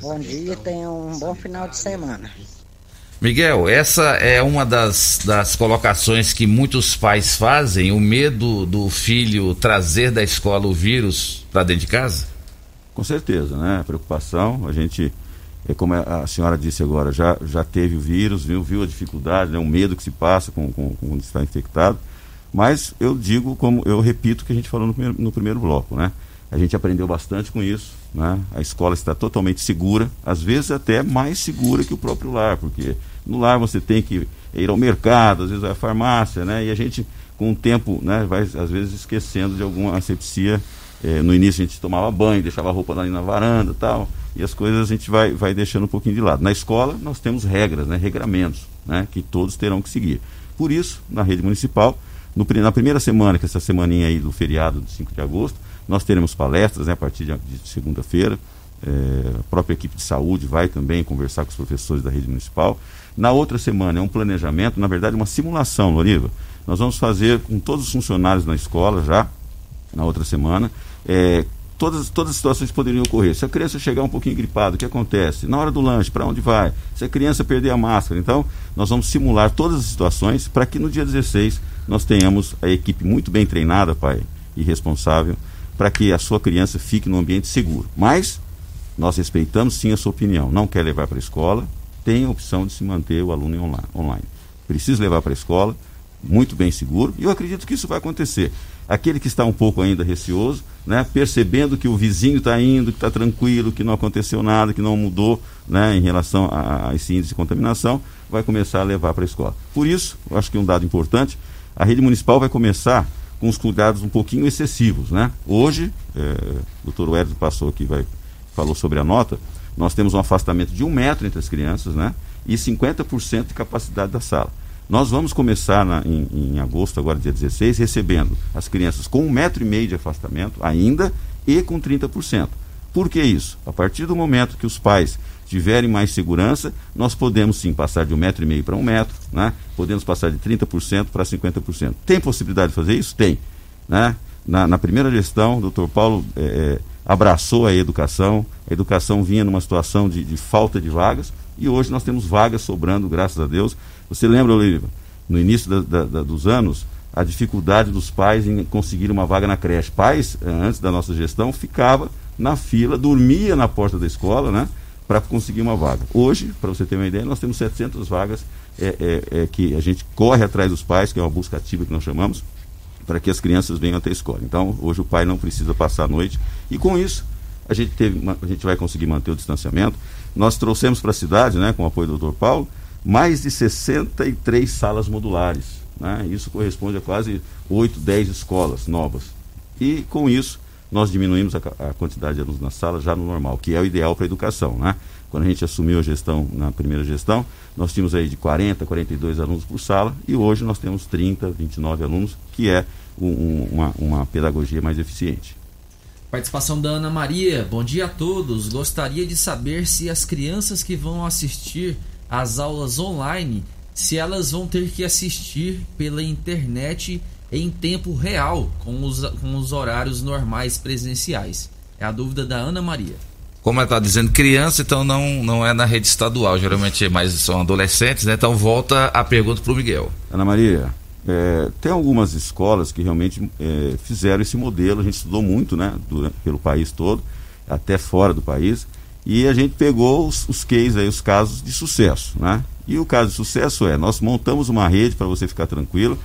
Bom dia, tenha um bom final de semana. Miguel, essa é uma das, das colocações que muitos pais fazem, o medo do filho trazer da escola o vírus para dentro de casa? Com certeza, né? Preocupação, a gente, é como a senhora disse agora, já, já teve o vírus, viu, viu a dificuldade, né? o medo que se passa com, com, com está infectado. Mas eu digo, como eu repito o que a gente falou no primeiro, no primeiro bloco, né? A gente aprendeu bastante com isso, né? A escola está totalmente segura, às vezes até mais segura que o próprio lar, porque no lar você tem que ir ao mercado, às vezes à farmácia, né? E a gente, com o tempo, né, vai às vezes esquecendo de alguma asepsia. Eh, no início a gente tomava banho, deixava a roupa ali na varanda tal, e as coisas a gente vai, vai deixando um pouquinho de lado. Na escola nós temos regras, né, regramentos, né, que todos terão que seguir. Por isso, na rede municipal, no, na primeira semana, que é essa semaninha aí do feriado de 5 de agosto, nós teremos palestras né, a partir de, de segunda-feira. É, a própria equipe de saúde vai também conversar com os professores da rede municipal. Na outra semana é um planejamento, na verdade, uma simulação, Loriva. Nós vamos fazer com todos os funcionários na escola já, na outra semana, é, todas, todas as situações poderiam ocorrer. Se a criança chegar um pouquinho gripada, o que acontece? Na hora do lanche, para onde vai? Se a criança perder a máscara. Então, nós vamos simular todas as situações para que no dia 16 nós tenhamos a equipe muito bem treinada, pai, e responsável para que a sua criança fique num ambiente seguro. Mas nós respeitamos sim a sua opinião. Não quer levar para a escola, tem a opção de se manter o aluno online. Precisa levar para a escola, muito bem seguro, e eu acredito que isso vai acontecer. Aquele que está um pouco ainda receoso, né, percebendo que o vizinho está indo, que está tranquilo, que não aconteceu nada, que não mudou né, em relação a, a esse índice de contaminação, vai começar a levar para a escola. Por isso, eu acho que um dado importante, a rede municipal vai começar com os cuidados um pouquinho excessivos, né? Hoje, é, o doutor Wellington passou aqui, vai, falou sobre a nota, nós temos um afastamento de um metro entre as crianças, né? E 50% de capacidade da sala. Nós vamos começar na, em, em, agosto, agora dia 16, recebendo as crianças com um metro e meio de afastamento ainda e com 30%. Por que isso? A partir do momento que os pais tiverem mais segurança, nós podemos sim passar de um metro e meio para um metro, né? podemos passar de 30% para 50%. Tem possibilidade de fazer isso? Tem. Né? Na, na primeira gestão, o doutor Paulo é, abraçou a educação, a educação vinha numa situação de, de, falta de vagas, e hoje nós temos vagas sobrando, graças a Deus. Você lembra, Olívia, no início da, da, da, dos anos, a dificuldade dos pais em conseguir uma vaga na creche. Pais, eh, antes da nossa gestão, ficava na fila, dormia na porta da escola, né? para conseguir uma vaga. Hoje, para você ter uma ideia, nós temos 700 vagas é, é, é, que a gente corre atrás dos pais, que é uma busca ativa que nós chamamos, para que as crianças venham até a escola. Então, hoje o pai não precisa passar a noite. E com isso, a gente, teve, a gente vai conseguir manter o distanciamento. Nós trouxemos para a cidade, né, com o apoio do Dr. Paulo, mais de 63 salas modulares. Né? Isso corresponde a quase 8, 10 escolas novas. E com isso, nós diminuímos a, a, quantidade de alunos na sala já no normal, que é o ideal para a educação. Né? Quando a gente assumiu a gestão, na primeira gestão, nós tínhamos aí de 40, 42 alunos por sala e hoje nós temos 30, 29 alunos, que é um, uma, uma pedagogia mais eficiente. Participação da Ana Maria. Bom dia a todos. Gostaria de saber se as crianças que vão assistir às aulas online, se elas vão ter que assistir pela internet em tempo real com os, com os horários normais presenciais? É a dúvida da Ana Maria. Como ela está dizendo criança, então não, não é na rede estadual, geralmente é mais são adolescentes, né? Então volta a pergunta para o Miguel. Ana Maria, é, tem algumas escolas que realmente é, fizeram esse modelo, a gente estudou muito, né, durante, pelo país todo, até fora do país, E a gente pegou os, os cases aí, os casos de sucesso, né? E o caso de sucesso é, nós montamos uma rede para você ficar tranquilo,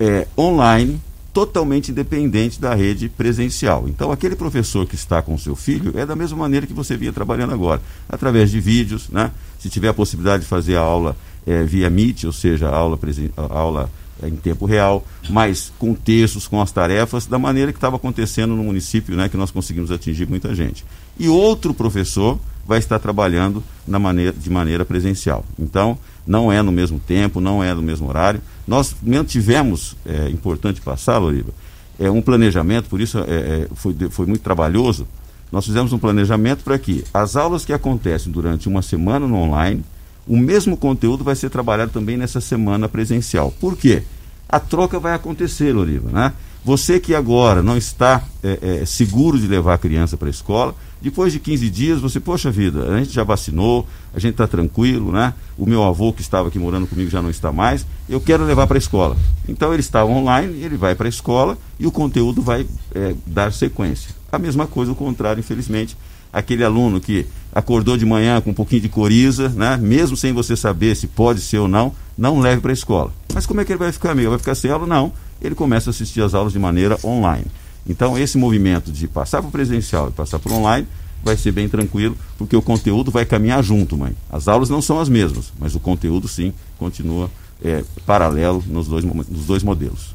é, online, totalmente independente da rede presencial. Então, aquele professor que está com o seu filho é da mesma maneira que você vinha trabalhando agora, através de vídeos, né? Se tiver a possibilidade de fazer a aula é, via Meet, ou seja, a aula, a aula em tempo real, mas com textos, com as tarefas, da maneira que estava acontecendo no município, né, que nós conseguimos atingir muita gente. E outro professor vai estar trabalhando na maneira, de maneira presencial. Então, não é no mesmo tempo, não é no mesmo horário. Nós mantivemos, é importante passar, Loriva, é um planejamento, por isso é, é, foi, foi muito trabalhoso. Nós fizemos um planejamento para que as aulas que acontecem durante uma semana no online, o mesmo conteúdo vai ser trabalhado também nessa semana presencial. Por quê? A troca vai acontecer, Loriva, né? Você que agora não está é, é, seguro de levar a criança para a escola, depois de 15 dias você, poxa vida, a gente já vacinou, a gente está tranquilo, né? O meu avô que estava aqui morando comigo já não está mais, eu quero levar para a escola. Então ele está online, ele vai para a escola e o conteúdo vai é, dar sequência. A mesma coisa, o contrário, infelizmente, aquele aluno que acordou de manhã com um pouquinho de coriza, né? mesmo sem você saber se pode ser ou não, não leve para a escola. Mas como é que ele vai ficar, amigo? Vai ficar sem aula? Não. Ele começa a assistir as aulas de maneira online. Então, esse movimento de passar para o presencial e passar para o online vai ser bem tranquilo, porque o conteúdo vai caminhar junto, mãe. As aulas não são as mesmas, mas o conteúdo, sim, continua é, paralelo nos dois, nos dois modelos.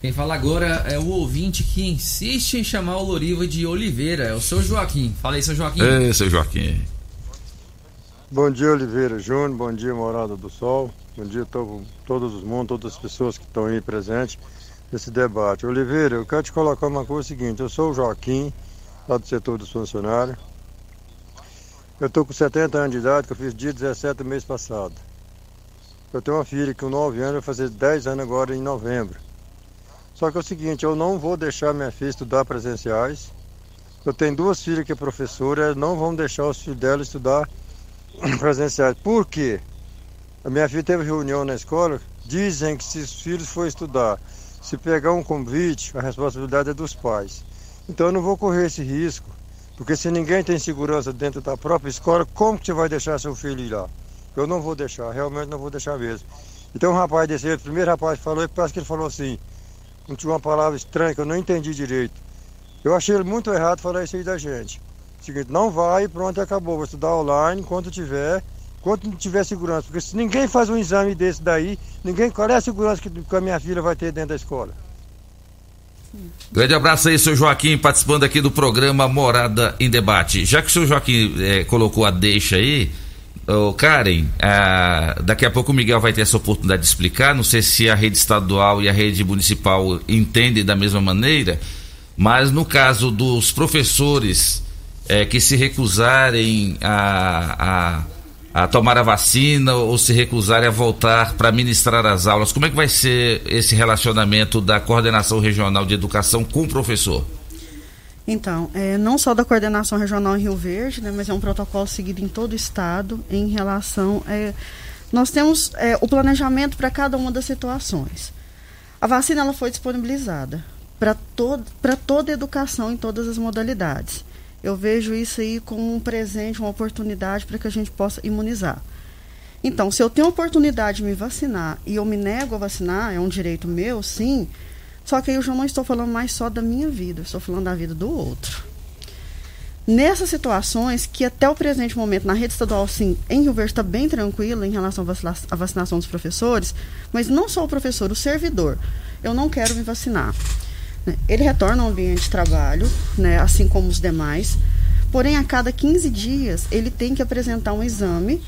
Quem fala agora é o ouvinte que insiste em chamar o Loriva de Oliveira, é o seu Joaquim. Fala aí, seu Joaquim. Ei, seu Joaquim. Bom dia, Oliveira Júnior. Bom dia, Morada do Sol. Bom dia a to todos os mundos, todas as pessoas que estão aí presentes nesse debate. Oliveira, eu quero te colocar uma coisa seguinte. Eu sou o Joaquim, lá do setor dos funcionários. Eu estou com 70 anos de idade, que eu fiz dia 17 do mês passado. Eu tenho uma filha com 9 anos, vai fazer 10 anos agora em novembro. Só que é o seguinte, eu não vou deixar minha filha estudar presenciais. Eu tenho duas filhas que é professora, não vão deixar os filhos dela estudar (clears throat) presenciais. Por quê? A minha filha teve reunião na escola, dizem que se os filhos forem estudar, se pegar um convite, a responsabilidade é dos pais. Então eu não vou correr esse risco, porque se ninguém tem segurança dentro da própria escola, como que você vai deixar seu filho ir lá? Eu não vou deixar, realmente não vou deixar mesmo. Então um rapaz desse, o primeiro rapaz que falou, parece que ele falou assim, não tinha uma palavra estranha que eu não entendi direito. Eu achei ele muito errado falar isso aí da gente. Seguinte, não vai pronto, acabou. Vou estudar online enquanto tiver, enquanto não tiver segurança. Porque se ninguém faz um exame desse daí, ninguém. Qual é a segurança que, que a minha filha vai ter dentro da escola? Grande abraço aí, seu Joaquim, participando aqui do programa Morada em Debate. Já que o seu Joaquim eh, colocou a deixa aí, ô Karen, ah, daqui a pouco o Miguel vai ter essa oportunidade de explicar. Não sei se a rede estadual e a rede municipal entendem da mesma maneira, mas no caso dos professores eh, que se recusarem a, a, a tomar a vacina ou se recusarem a voltar para ministrar as aulas, como é que vai ser esse relacionamento da coordenação regional de educação com o professor? Então, é, não só da coordenação regional em Rio Verde, né, mas é um protocolo seguido em todo o estado em relação. É, nós temos é, o planejamento para cada uma das situações. A vacina ela foi disponibilizada para todo, toda a educação em todas as modalidades. Eu vejo isso aí como um presente, uma oportunidade para que a gente possa imunizar. Então, se eu tenho a oportunidade de me vacinar e eu me nego a vacinar, é um direito meu, sim. Só que eu já não estou falando mais só da minha vida, estou falando da vida do outro. Nessas situações, que até o presente momento, na rede estadual, sim, em Rio Verde está bem tranquilo em relação à vacina- à vacinação dos professores, mas não só o professor, o servidor. Eu não quero me vacinar. Ele retorna ao ambiente de trabalho, né, assim como os demais, porém, a cada 15 dias, ele tem que apresentar um exame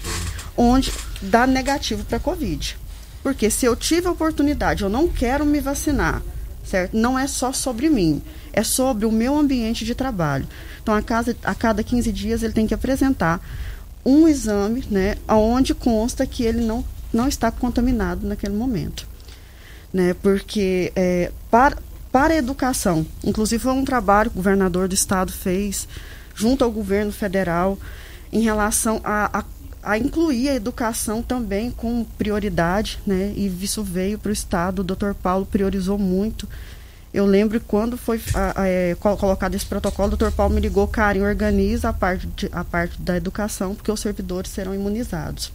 onde dá negativo para a Covid. Porque se eu tive a oportunidade, eu não quero me vacinar, certo? Não é só sobre mim, é sobre o meu ambiente de trabalho. Então, a, casa, a cada 15 dias, ele tem que apresentar um exame, né, onde consta que ele não, não está contaminado naquele momento. Né, porque é, para, para a educação, inclusive foi um trabalho que o governador do estado fez junto ao governo federal em relação a, a, a incluir a educação também como prioridade, né, e isso veio para o estado. O doutor Paulo priorizou muito Eu lembro quando foi a, a, é, col- colocado esse protocolo, o doutor Paulo me ligou, Karen, organiza a parte, de- a parte da educação, porque os servidores serão imunizados.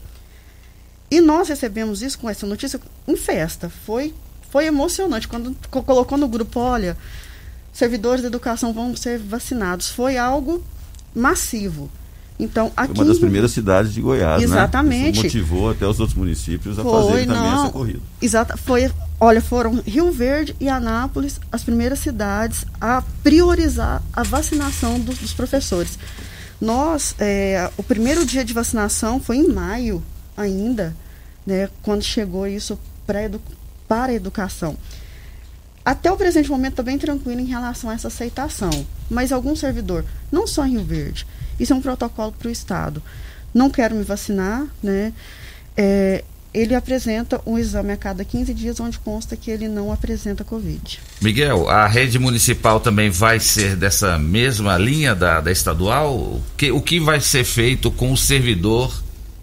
E nós recebemos isso com essa notícia em festa. Foi, foi emocionante. Quando co- colocou no grupo, olha, servidores da educação vão ser vacinados. Foi algo massivo. Então, Foi aqui uma das primeiras cidades de Goiás, Exatamente. né? Motivou até os outros municípios a Foi, fazerem também não. essa corrida. Exata, foi, olha, foram Rio Verde e Anápolis as primeiras cidades a priorizar a vacinação dos, dos professores. Nós, é, o primeiro dia de vacinação foi em maio ainda, né, quando chegou isso edu para a educação. Até o presente momento está bem tranquilo em relação a essa aceitação. Mas algum servidor, não só em Rio Verde, isso é um protocolo para o Estado. Não quero me vacinar, né? É, ele apresenta um exame a cada 15 dias onde consta que ele não apresenta Covid. Miguel, a rede municipal também vai ser dessa mesma linha da, da estadual? O que, o que vai ser feito com o servidor,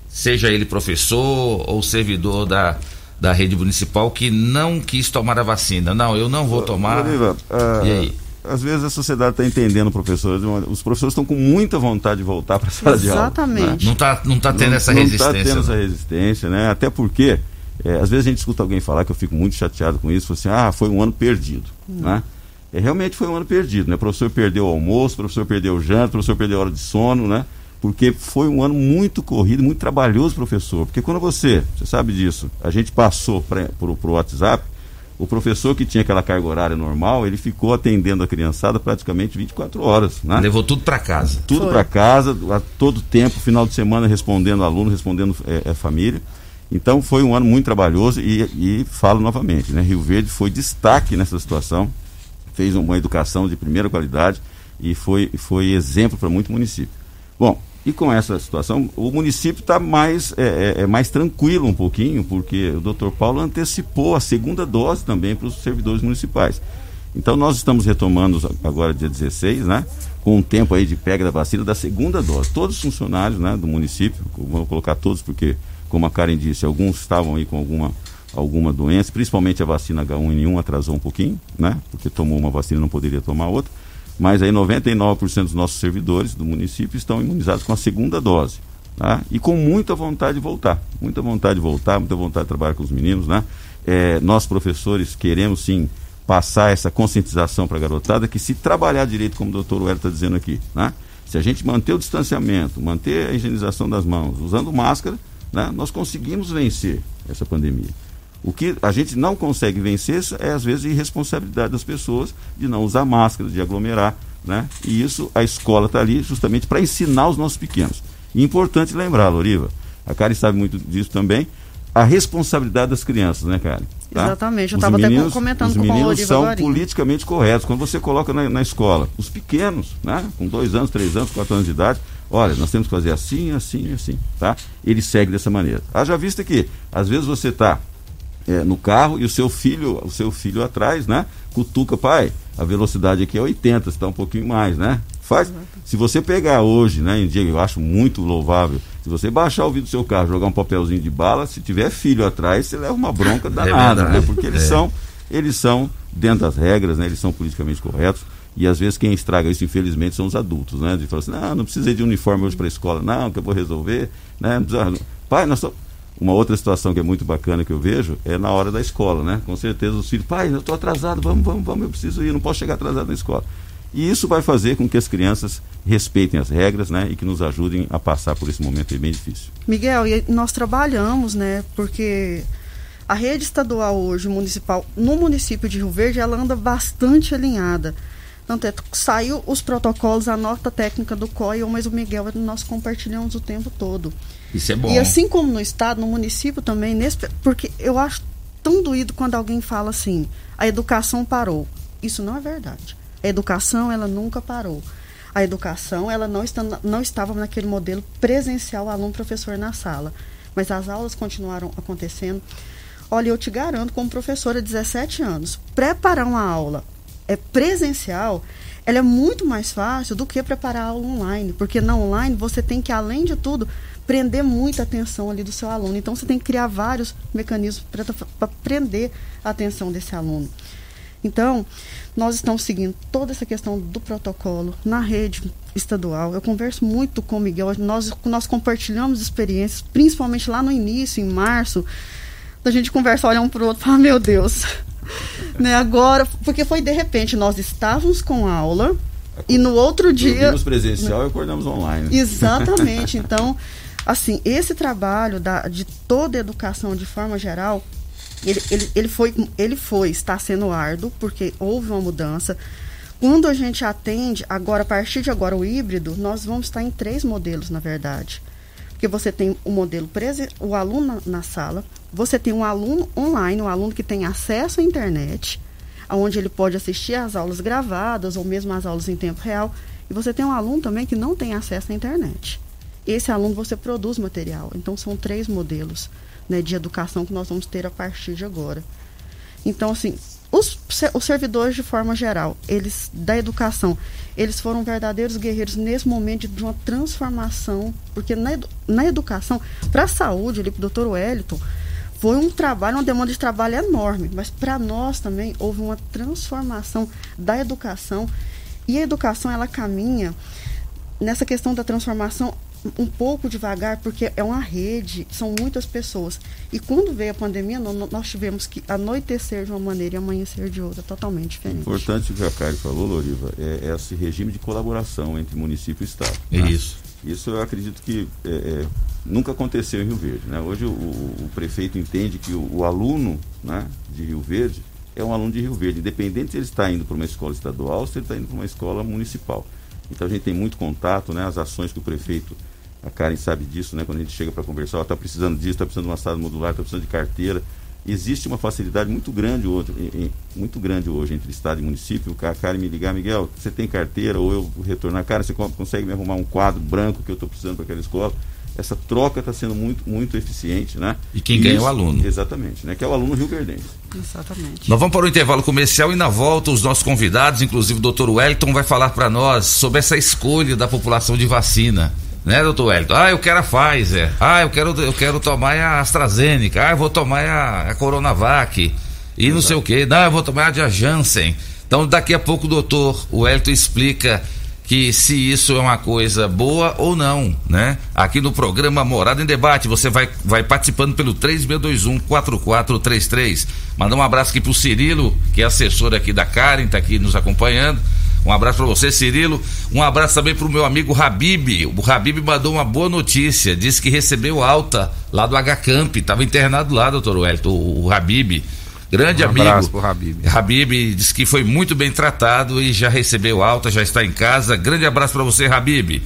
seja ele professor ou servidor da, da rede municipal, que não quis tomar a vacina? Não, eu não vou tomar. Oliva, ah, E aí? Às vezes a sociedade está entendendo professores, os professores estão com muita vontade de voltar para a sala de aula. Exatamente. Não está não tá tendo não, essa não resistência. Não está tendo essa resistência, né? Até porque, é, às vezes a gente escuta alguém falar que eu fico muito chateado com isso, fala assim, ah, foi um ano perdido, né? É, realmente foi um ano perdido, né? O professor perdeu o almoço, o professor perdeu o jantar, o professor perdeu a hora de sono, né? Porque foi um ano muito corrido, muito trabalhoso, professor. Porque quando você, você sabe disso, a gente passou para o WhatsApp, o professor que tinha aquela carga horária normal, ele ficou atendendo a criançada praticamente 24 horas, né? Levou tudo para casa. tudo para casa, a todo tempo, final de semana respondendo aluno, respondendo é, é, família. Então foi um ano muito trabalhoso e, e falo novamente, né? Rio Verde foi destaque nessa situação, fez uma educação de primeira qualidade e foi, foi exemplo para muito município. Bom, e com essa situação, o município está mais, é, é- é mais tranquilo um pouquinho, porque o doutor Paulo antecipou a segunda dose também para os servidores municipais. Então nós estamos retomando agora dia 16, né? Com um tempo aí de pega da vacina da segunda dose. Todos os funcionários né, do município, vou colocar todos porque, como a Karen disse, alguns estavam aí com alguma, alguma doença, principalmente a vacina H1N1 atrasou um pouquinho, né? Porque tomou uma vacina não poderia tomar outra. Mas aí 99% dos nossos servidores do município estão imunizados com a segunda dose. Tá? E com muita vontade de voltar. Muita vontade de voltar, muita vontade de trabalhar com os meninos. Né? É, nós, professores, queremos sim passar essa conscientização para a garotada que se trabalhar direito, como o doutor Hélio está dizendo aqui, né? se a gente manter o distanciamento, manter a higienização das mãos, usando máscara, né? nós conseguimos vencer essa pandemia. O que a gente não consegue vencer é, às vezes, a irresponsabilidade das pessoas de não usar máscara, de aglomerar. Né? E isso, a escola está ali justamente para ensinar os nossos pequenos. E importante lembrar, Loriva, a Karen sabe muito disso também, a responsabilidade das crianças, né, Karen? Tá? Exatamente, eu Os tava até comentando Os com o meninos Loriva são politicamente corretos. Quando você coloca na, na escola os pequenos, né, com dois anos, três anos, quatro anos de idade, olha, nós temos que fazer assim, assim, assim, tá? Ele segue dessa maneira. Haja vista que, às vezes você está é, no carro e o seu filho, o seu filho atrás, né? Cutuca, pai, a velocidade aqui é 80, está um pouquinho mais, né? Faz. Se você pegar hoje, né, em dia eu acho muito louvável, se você baixar o vidro do seu carro, jogar um papelzinho de bala, se tiver filho atrás, você leva uma bronca danada, verdade. né? Porque eles É. são, eles são dentro das regras, né? Eles são politicamente corretos. E às vezes quem estraga isso, infelizmente, são os adultos, né? De falar assim, não, não precisei de uniforme hoje para a escola, não, que eu vou resolver, né? Não precisa- Pai, nós estamos uma outra situação que é muito bacana que eu vejo é na hora da escola, né? Com certeza os filhos, pai, eu estou atrasado, vamos, vamos, vamos, eu preciso ir, não posso chegar atrasado na escola. E isso vai fazer com que as crianças respeitem as regras, né? E que nos ajudem a passar por esse momento bem difícil. Miguel, e nós trabalhamos, né? Porque a rede estadual hoje, municipal, no município de Rio Verde, ela anda bastante alinhada. Tanto saiu os protocolos, a nota técnica do COI, mas o Miguel nós compartilhamos o tempo todo. Isso é bom. E assim como no estado, no município também, nesse, porque eu acho tão doído quando alguém fala assim, a educação parou. Isso não é verdade. A educação, ela nunca parou. A educação, ela não, está, não estava naquele modelo presencial, aluno-professor na sala. Mas as aulas continuaram acontecendo. Olha, eu te garanto, como professora de 17 anos, preparar uma aula é presencial, ela é muito mais fácil do que preparar a aula online, porque na online você tem que, além de tudo, prender muita atenção ali do seu aluno. Então você tem que criar vários mecanismos para prender a atenção desse aluno. Então, nós estamos seguindo toda essa questão do protocolo na rede estadual. Eu converso muito com o Miguel, nós, nós compartilhamos experiências, principalmente lá no início, em março, da gente conversa, olha um para o outro e fala, meu Deus. (laughs) né, agora, porque foi de repente, nós estávamos com aula e no outro dia. Dormimos presencial e acordamos online. Exatamente. (laughs) Então, assim, esse trabalho da, de toda a educação de forma geral, ele, ele, ele, foi, ele foi, está sendo árduo, porque houve uma mudança. Quando a gente atende, agora, a partir de agora, o híbrido, nós vamos estar em três modelos, na verdade. Porque você tem o modelo prese o aluno na, na sala, você tem um aluno online, um aluno que tem acesso à internet, onde ele pode assistir às aulas gravadas ou mesmo às aulas em tempo real. E você tem um aluno também que não tem acesso à internet. Esse aluno você produz material. Então são três modelos né, de educação que nós vamos ter a partir de agora. Então, assim, os, os servidores de forma geral, eles da educação, eles foram verdadeiros guerreiros nesse momento de uma transformação, porque na, na educação, para a saúde, ali, para o doutor Wellington, foi um trabalho, uma demanda de trabalho enorme, mas para nós também houve uma transformação da educação e a educação ela caminha nessa questão da transformação um pouco devagar, porque é uma rede, são muitas pessoas. E quando veio a pandemia, nós tivemos que anoitecer de uma maneira e amanhecer de outra, totalmente diferente. Importante o que a Kari falou, Loriva, é, é, esse regime de colaboração entre município e Estado. É né? isso. Isso eu acredito que é, é, nunca aconteceu em Rio Verde. Né? Hoje o, o, prefeito entende que o, o, aluno né, de Rio Verde é um aluno de Rio Verde, independente se ele está indo para uma escola estadual ou se ele está indo para uma escola municipal. Então a gente tem muito contato, né, as ações que o prefeito a Karen sabe disso, né? Quando a gente chega para conversar, está precisando disso, está precisando de uma sala modular, está precisando de carteira. Existe uma facilidade muito grande hoje, muito grande hoje entre Estado e município. A Karen me ligar, Miguel, você tem carteira? Ou eu retornar, cara, você consegue me arrumar um quadro branco que eu estou precisando para aquela escola? Essa troca está sendo muito, muito eficiente, né? E quem ganha é o aluno. Exatamente, né? Que é o aluno Rio Verdense. Exatamente. Nós vamos para o intervalo comercial e na volta os nossos convidados, inclusive o doutor Wellington, vai falar para nós sobre essa escolha da população de vacina né, doutor Wellington? Ah, eu quero a Pfizer. Ah, eu quero, eu quero tomar a AstraZeneca. Ah, eu vou tomar a, a Coronavac. E Exato. não sei o que. Não, eu vou tomar a de Janssen. Então, daqui a pouco o doutor Wellington explica que se isso é uma coisa boa ou não, né? Aqui no programa Morada em Debate, você vai, vai participando pelo 3621-4433. Mandar um abraço aqui pro Cirilo, que é assessor aqui da Karen, tá aqui nos acompanhando. Um abraço para você, Cirilo. Um abraço também para o meu amigo Habib. O Habib mandou uma boa notícia. Disse que recebeu alta lá do H-Camp. Estava internado lá, doutor Wellington, o, Habib. Grande um amigo. Abraço pro Habib. Habib disse que foi muito bem tratado e já recebeu alta, já está em casa. Grande abraço para você, Habib.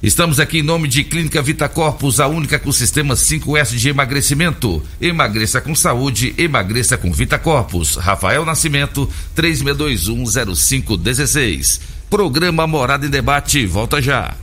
Estamos aqui em nome de Clínica Vita Corpus, a única com sistema 5S de emagrecimento. Emagreça com saúde, emagreça com Vita Corpus. Rafael Nascimento, 36210516. Programa Morada em Debate, volta já.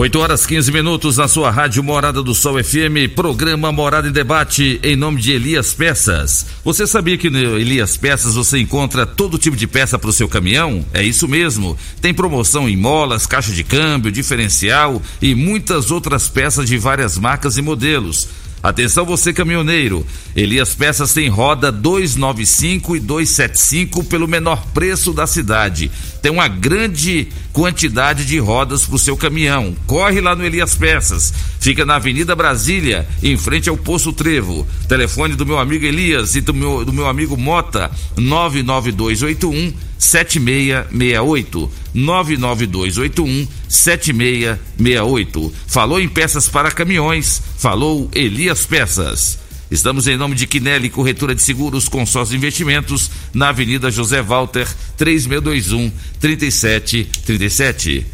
8 horas 15 minutos na sua rádio Morada do Sol FM, programa Morada em Debate, em nome de Elias Peças. Você sabia que no Elias Peças você encontra todo tipo de peça para o seu caminhão? É isso mesmo. Tem promoção em molas, caixa de câmbio, diferencial e muitas outras peças de várias marcas e modelos. Atenção você caminhoneiro, Elias Peças tem roda 295 e 275 pelo menor preço da cidade. Tem uma grande quantidade de rodas para o seu caminhão. Corre lá no Elias Peças. Fica na Avenida Brasília, em frente ao Poço Trevo. Telefone do meu amigo Elias e do meu, do meu amigo Mota, 99281 7668 99281 7668. Falou em peças para caminhões, falou Elias Peças. Estamos em nome de Quinelli Corretora de Seguros Consórcio Investimentos, na Avenida José Walter, 3621 3737.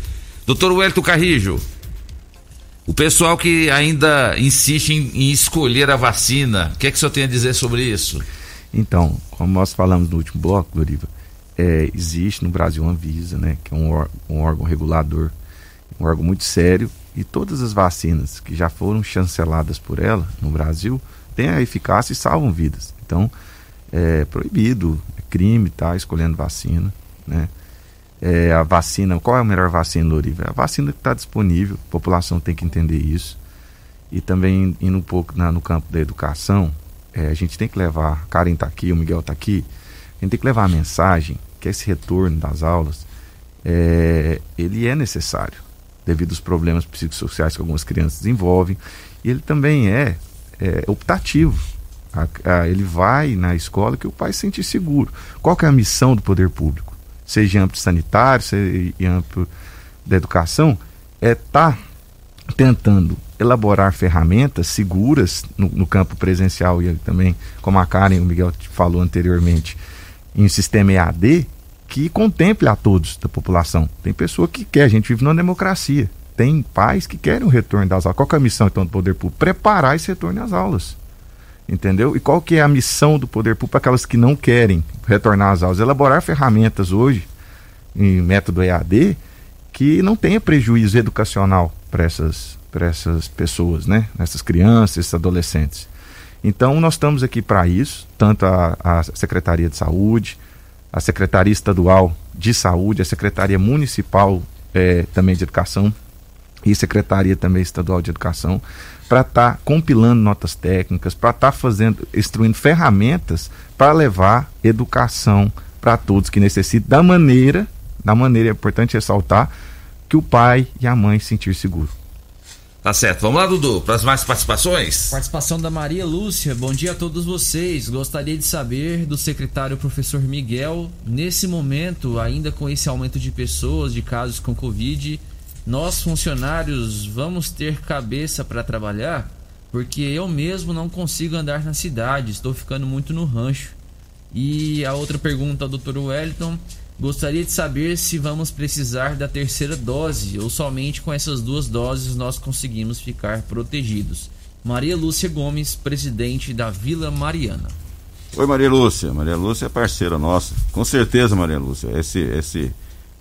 Doutor Wellington Carrijo, o pessoal que ainda insiste em, em escolher a vacina, o que é que o senhor tem a dizer sobre isso? Então, como nós falamos no último bloco, Doriva, é, existe no Brasil uma Anvisa, né, que é um, um órgão regulador. um órgão muito sério e todas as vacinas que já foram chanceladas por ela no Brasil têm a eficácia e salvam vidas. Então, é proibido, é crime estar tá, escolhendo vacina, né? É, a vacina, qual é a melhor vacina, Loriva? É a vacina que está disponível, a população tem que entender isso. E também indo um pouco na, no campo da educação, é, a gente tem que levar, a Karen está aqui, o Miguel está aqui, a gente tem que levar a mensagem que esse retorno das aulas, é, ele é necessário, devido aos problemas psicossociais que algumas crianças desenvolvem, e ele também é, é optativo. A, a, ele vai na escola que o pai se sentir seguro. Qual é a missão do poder público? Seja em âmbito sanitário, seja em âmbito da educação, é estar tá tentando elaborar ferramentas seguras no, no, campo presencial e também, como a Karen e o Miguel falou anteriormente, em um sistema EAD que contemple a todos da população. Tem pessoa que quer, a gente vive numa democracia. Tem pais que querem o retorno das aulas. Qual é a missão então do poder público? Preparar esse retorno às aulas. Entendeu? E qual que é a missão do poder público para aquelas que não querem retornar às aulas? Elaborar ferramentas hoje, em método EAD, que não tenha prejuízo educacional para essas, essas pessoas, né? Essas crianças, esses adolescentes. Então, nós estamos aqui para isso, tanto a, a Secretaria de Saúde, a Secretaria Estadual de Saúde, a Secretaria Municipal é, também de Educação e Secretaria também Estadual de Educação, para estar tá compilando notas técnicas, para estar tá fazendo, instruindo ferramentas para levar educação para todos que necessitam da maneira da maneira, é importante ressaltar, que o pai e a mãe sentir seguro. Tá certo. Vamos lá, Dudu, para as mais participações. Participação da Maria Lúcia. Bom dia a todos vocês. Gostaria de saber do secretário professor Miguel, nesse momento, ainda com esse aumento de pessoas, de casos com Covid, nós funcionários vamos ter cabeça para trabalhar? Porque eu mesmo não consigo andar na cidade, estou ficando muito no rancho. E a outra pergunta Dr. Wellington Gostaria de saber se vamos precisar da terceira dose ou somente com essas duas doses nós conseguimos ficar protegidos. Maria Lúcia Gomes, presidente da Vila Mariana. Oi, Maria Lúcia. Maria Lúcia é parceira nossa. Com certeza, Maria Lúcia. Esse, esse,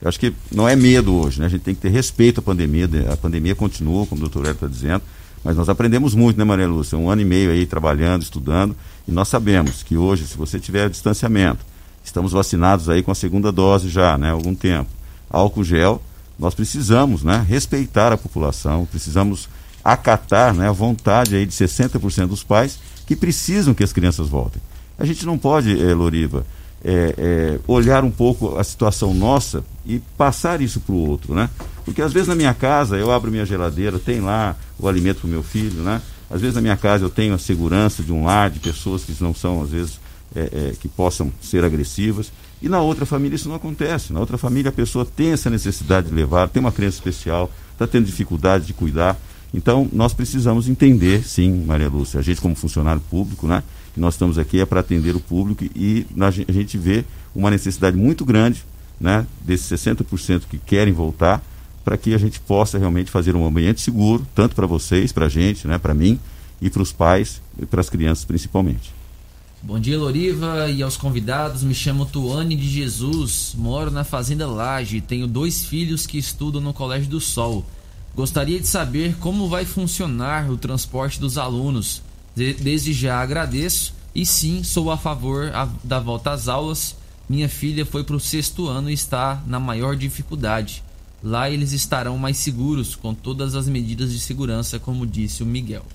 eu acho que não é medo hoje, né? A gente tem que ter respeito à pandemia. A pandemia continua, como o doutor Hélio está dizendo, mas nós aprendemos muito, né, Maria Lúcia? Um ano e meio aí trabalhando, estudando, e nós sabemos que hoje, se você tiver distanciamento, Estamos vacinados aí com a segunda dose já, né, há algum tempo. Álcool gel, nós precisamos, né, respeitar a população, precisamos acatar, né, a vontade aí de 60% dos pais que precisam que as crianças voltem. A gente não pode, é, Loriva, é, é, olhar um pouco a situação nossa e passar isso para o outro, né? Porque às vezes na minha casa eu abro minha geladeira, tem lá o alimento para o meu filho, né? Às vezes na minha casa eu tenho a segurança de um lar de pessoas que não são às vezes é, é, que possam ser agressivas. E na outra família isso não acontece. Na outra família a pessoa tem essa necessidade de levar, tem uma criança especial, está tendo dificuldade de cuidar. Então nós precisamos entender, sim, Maria Lúcia, a gente como funcionário público, né? Nós estamos aqui é para atender o público e a gente vê uma necessidade muito grande, né? Desses 60% que querem voltar, para que a gente possa realmente fazer um ambiente seguro, tanto para vocês, para a gente, né? Para mim e para os pais e para as crianças principalmente. Bom dia, Loriva, e aos convidados. Me chamo Tuane de Jesus, moro na Fazenda Laje, tenho dois filhos que estudam no Colégio do Sol. Gostaria de saber como vai funcionar o transporte dos alunos. desde já agradeço e sim, sou a favor da volta às aulas. Minha filha foi para o sexto ano e está na maior dificuldade. Lá eles estarão mais seguros com todas as medidas de segurança, como disse o Miguel.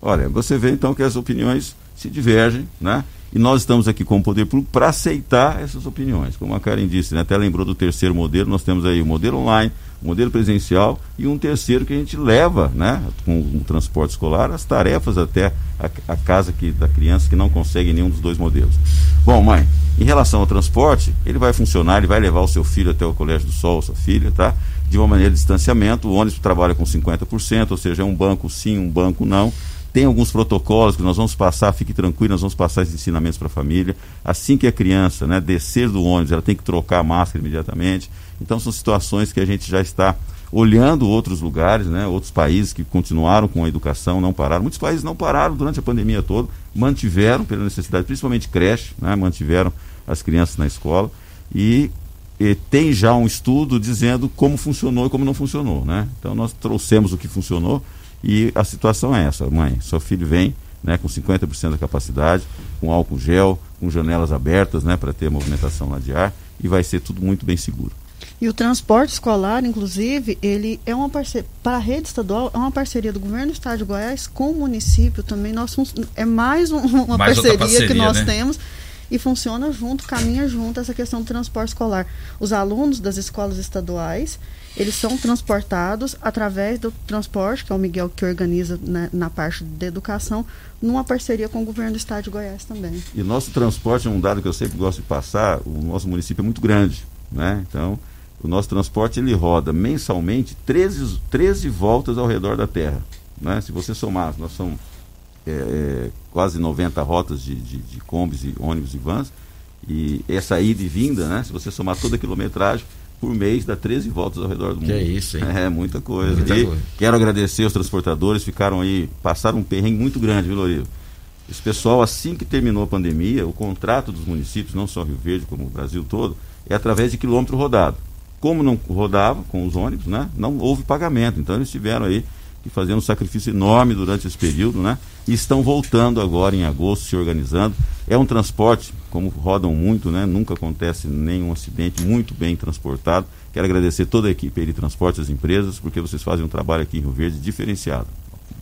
Olha, você vê então que as opiniões se divergem, né? E nós estamos aqui com o poder público para aceitar essas opiniões. Como a Karen disse, né? até lembrou do terceiro modelo, nós temos aí o modelo online, o modelo presencial e um terceiro que a gente leva, né, com o transporte escolar, as tarefas até a, a casa que, da criança que não consegue nenhum dos dois modelos. Bom, mãe, em relação ao transporte, ele vai funcionar, ele vai levar o seu filho até o Colégio do Sol, sua filha, tá? De uma maneira de distanciamento, o ônibus trabalha com 50%, ou seja, é um banco sim, um banco não tem alguns protocolos que nós vamos passar, fique tranquilo, nós vamos passar esses ensinamentos para a família. Assim que a criança né, descer do ônibus, ela tem que trocar a máscara imediatamente. Então são situações que a gente já está olhando outros lugares, né, outros países que continuaram com a educação, não pararam. Muitos países não pararam durante a pandemia toda, mantiveram pela necessidade, principalmente creche, né, mantiveram as crianças na escola. E eh, tem já um estudo dizendo como funcionou e como não funcionou, né? Então nós trouxemos o que funcionou e a situação é essa, mãe, seu filho vem, né, com 50% da capacidade, com álcool gel, com janelas abertas, né, para ter movimentação lá de ar e vai ser tudo muito bem seguro. E o transporte escolar, inclusive, ele é uma parceria, para a rede estadual, é uma parceria do governo do estado de Goiás com o município também. Nós fun- é mais um- uma Mais outra parceria, que parceria, nós né? temos e funciona junto, caminha junto essa questão do transporte escolar. Os alunos das escolas estaduais, eles são transportados através do transporte, que é o Miguel que organiza né, na parte da educação, numa parceria com o governo do estado de Goiás também. E nosso transporte é um dado que eu sempre gosto de passar, o nosso município é muito grande, né? Então, o nosso transporte ele roda mensalmente 13, 13 voltas ao redor da Terra, né? Se você somar, nós somos é, é, quase 90 rotas de, de, de combis e ônibus e vans, e essa ida e vinda, né? Se você somar toda a quilometragem, por mês dá 13 voltas ao redor do Que mundo. é isso, hein? É, muita coisa. Muita e coisa. quero agradecer os transportadores, ficaram aí, passaram um perrengue muito grande, viu, Lorivo? Esse pessoal, assim que terminou a pandemia, o contrato dos municípios, não só Rio Verde, como o Brasil todo, é através de quilômetro rodado. Como não rodava com os ônibus, né? Não houve pagamento. Então eles tiveram aí que fazer um sacrifício enorme durante esse período, né? E estão voltando agora em agosto, se organizando. É um transporte, como rodam muito, né? Nunca acontece nenhum acidente, muito bem transportado. Quero agradecer toda a equipe aí de transporte das empresas, porque vocês fazem um trabalho aqui em Rio Verde diferenciado.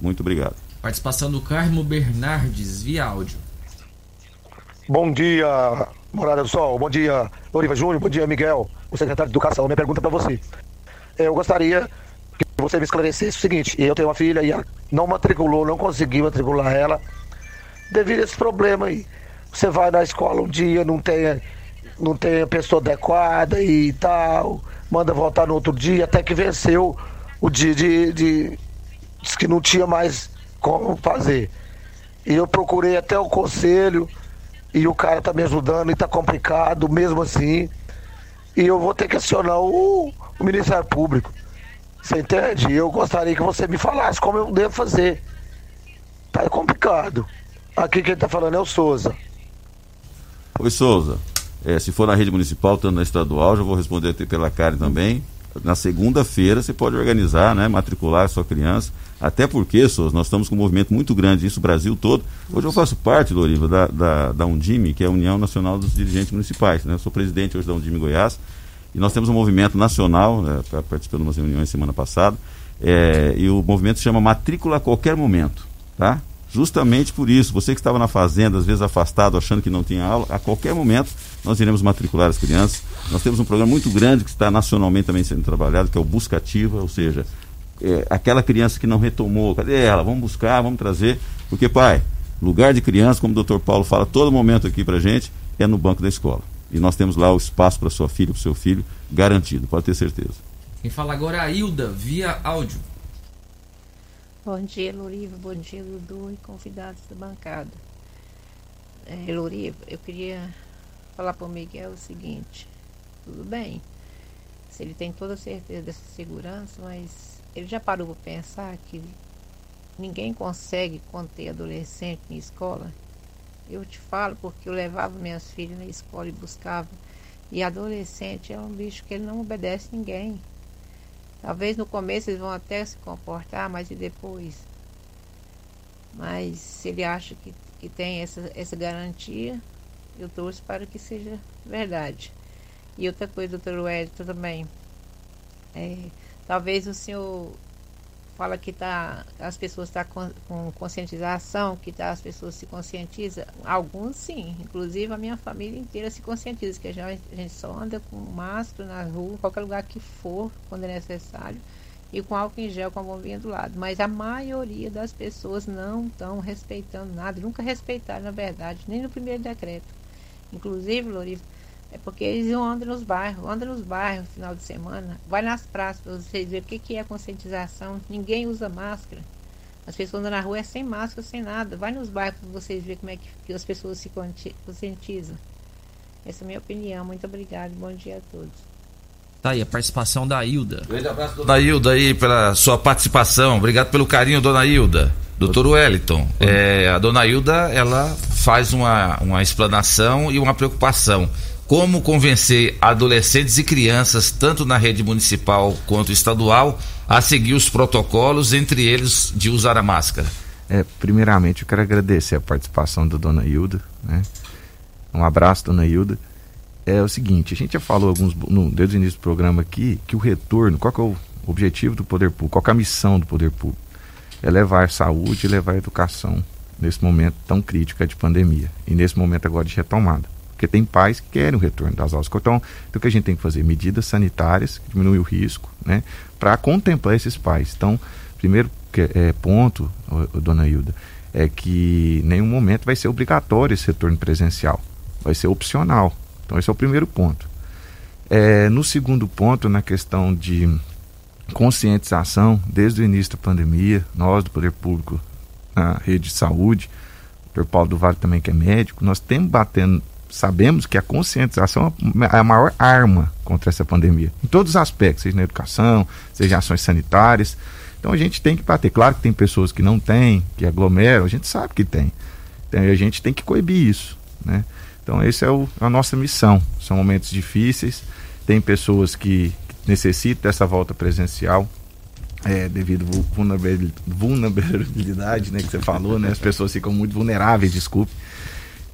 Muito obrigado. Participação do Carmo Bernardes via áudio. Bom dia, Morada do Sol. Bom dia, Loriva Júnior. Bom dia, Miguel, o secretário de Educação. Minha pergunta para você. Eu gostaria você me esclarecesse o seguinte: eu tenho uma filha e a- não matriculou, não consegui matricular ela devido a esse problema aí. Você vai na escola um dia, não tem, não tem a pessoa adequada e tal, manda voltar no outro dia, até que venceu o dia de. de que não tinha mais como fazer. E eu procurei até o conselho e o cara tá me ajudando e tá complicado mesmo assim. E eu vou ter que acionar o, o Ministério Público. Você entende? Eu gostaria que você me falasse como eu devo fazer. Tá complicado. Aqui quem tá falando é o Souza. Oi, Souza. É, se for na rede municipal, tanto na estadual, já vou responder pela Karen também. Na segunda-feira você pode organizar, né, matricular a sua criança. Até porque, Souza, nós estamos com um movimento muito grande, isso o Brasil todo. Hoje eu faço parte, Loriva, da, da, da Undime, que é a União Nacional dos Dirigentes Municipais. Né? Eu sou presidente hoje da Undime Goiás. E nós temos um movimento nacional, né, pra- participando de umas reuniões semana passada, é, e o movimento se chama Matrícula a Qualquer Momento. Tá? Justamente por isso, você que estava na fazenda, às vezes afastado, achando que não tinha aula, a qualquer momento nós iremos matricular as crianças. Nós temos um programa muito grande que está nacionalmente também sendo trabalhado, que é o Busca Ativa, ou seja, é, aquela criança que não retomou, cadê ela? Vamos buscar, vamos trazer. Porque, pai, lugar de criança, como o doutor Paulo fala todo momento aqui pra gente, é no banco da escola. E nós temos lá o espaço para sua filha, para seu filho, garantido, pode ter certeza. Quem fala agora é a Hilda via áudio. Bom dia, Loriva. Bom dia, Dudu e convidados da bancada. É, Loriva, eu queria falar para o Miguel o seguinte. Tudo bem, se ele tem toda a certeza dessa segurança, mas ele já parou para pensar que ninguém consegue conter adolescente em escola? Eu te falo porque eu levava minhas filhas na escola e buscava. E adolescente é um bicho que ele não obedece ninguém. Talvez no começo eles vão até se comportar, mas e depois? Mas se ele acha que, que tem essa, essa garantia, eu torço para que seja verdade. E outra coisa, doutor Wellington, também. É, talvez o senhor fala que tá, as pessoas estão com, com conscientização, que tá, as pessoas se conscientizam. Alguns sim, inclusive a minha família inteira se conscientiza, que a gente, a gente só anda com máscara na rua, qualquer lugar que for, quando é necessário, e com álcool em gel com a bombinha do lado. Mas a maioria das pessoas não estão respeitando nada, nunca respeitaram, na verdade, nem no primeiro decreto. Inclusive, Loriva, é porque eles andam nos bairros, andam nos bairros no final de semana, vai nas praças para vocês verem o que, que é conscientização. Ninguém usa máscara. As pessoas andam na rua é sem máscara, sem nada. Vai nos bairros para vocês verem como é que, que as pessoas se conscientizam. Essa é a minha opinião. Muito obrigada. Bom dia a todos. Tá aí a participação da Hilda. Grande abraço, dona Hilda, aí, pela sua participação. Obrigado pelo carinho, dona Hilda. Doutor Wellington, é, a dona Hilda, ela faz uma, uma explanação e uma preocupação. Como convencer adolescentes e crianças, tanto na rede municipal quanto estadual, a seguir os protocolos, entre eles de usar a máscara? É, primeiramente, eu quero agradecer a participação da dona Hilda. Né? Um abraço, dona Hilda. É o seguinte, a gente já falou alguns, no, desde o início do programa aqui que o retorno, qual é o objetivo do poder público, qual é a missão do poder público? É levar saúde e levar educação nesse momento tão crítico de pandemia e nesse momento agora de retomada. Porque tem pais que querem o retorno das aulas. Então, então o que a gente tem que fazer? Medidas sanitárias que diminuem o risco, né? Para contemplar esses pais. Então, primeiro é, ponto, dona Hilda, é que nenhum momento vai ser obrigatório esse retorno presencial. Vai ser opcional. Então, esse é o primeiro ponto. É, no segundo ponto, na questão de conscientização, desde o início da pandemia, nós do Poder Público, na rede de saúde, o Dr. Paulo do Vale também que é médico, nós temos batendo, sabemos que a conscientização é a maior arma contra essa pandemia, em todos os aspectos, seja na educação, seja em ações sanitárias. Então a gente tem que bater. Claro que tem pessoas que não têm, que aglomeram, a gente sabe que tem. Então a gente tem que coibir isso, né? Então essa é o, a nossa missão. São momentos difíceis, tem pessoas que, que necessitam dessa volta presencial, é, devido à vulnerabilidade, né, que você falou, né, as pessoas ficam muito vulneráveis, desculpe,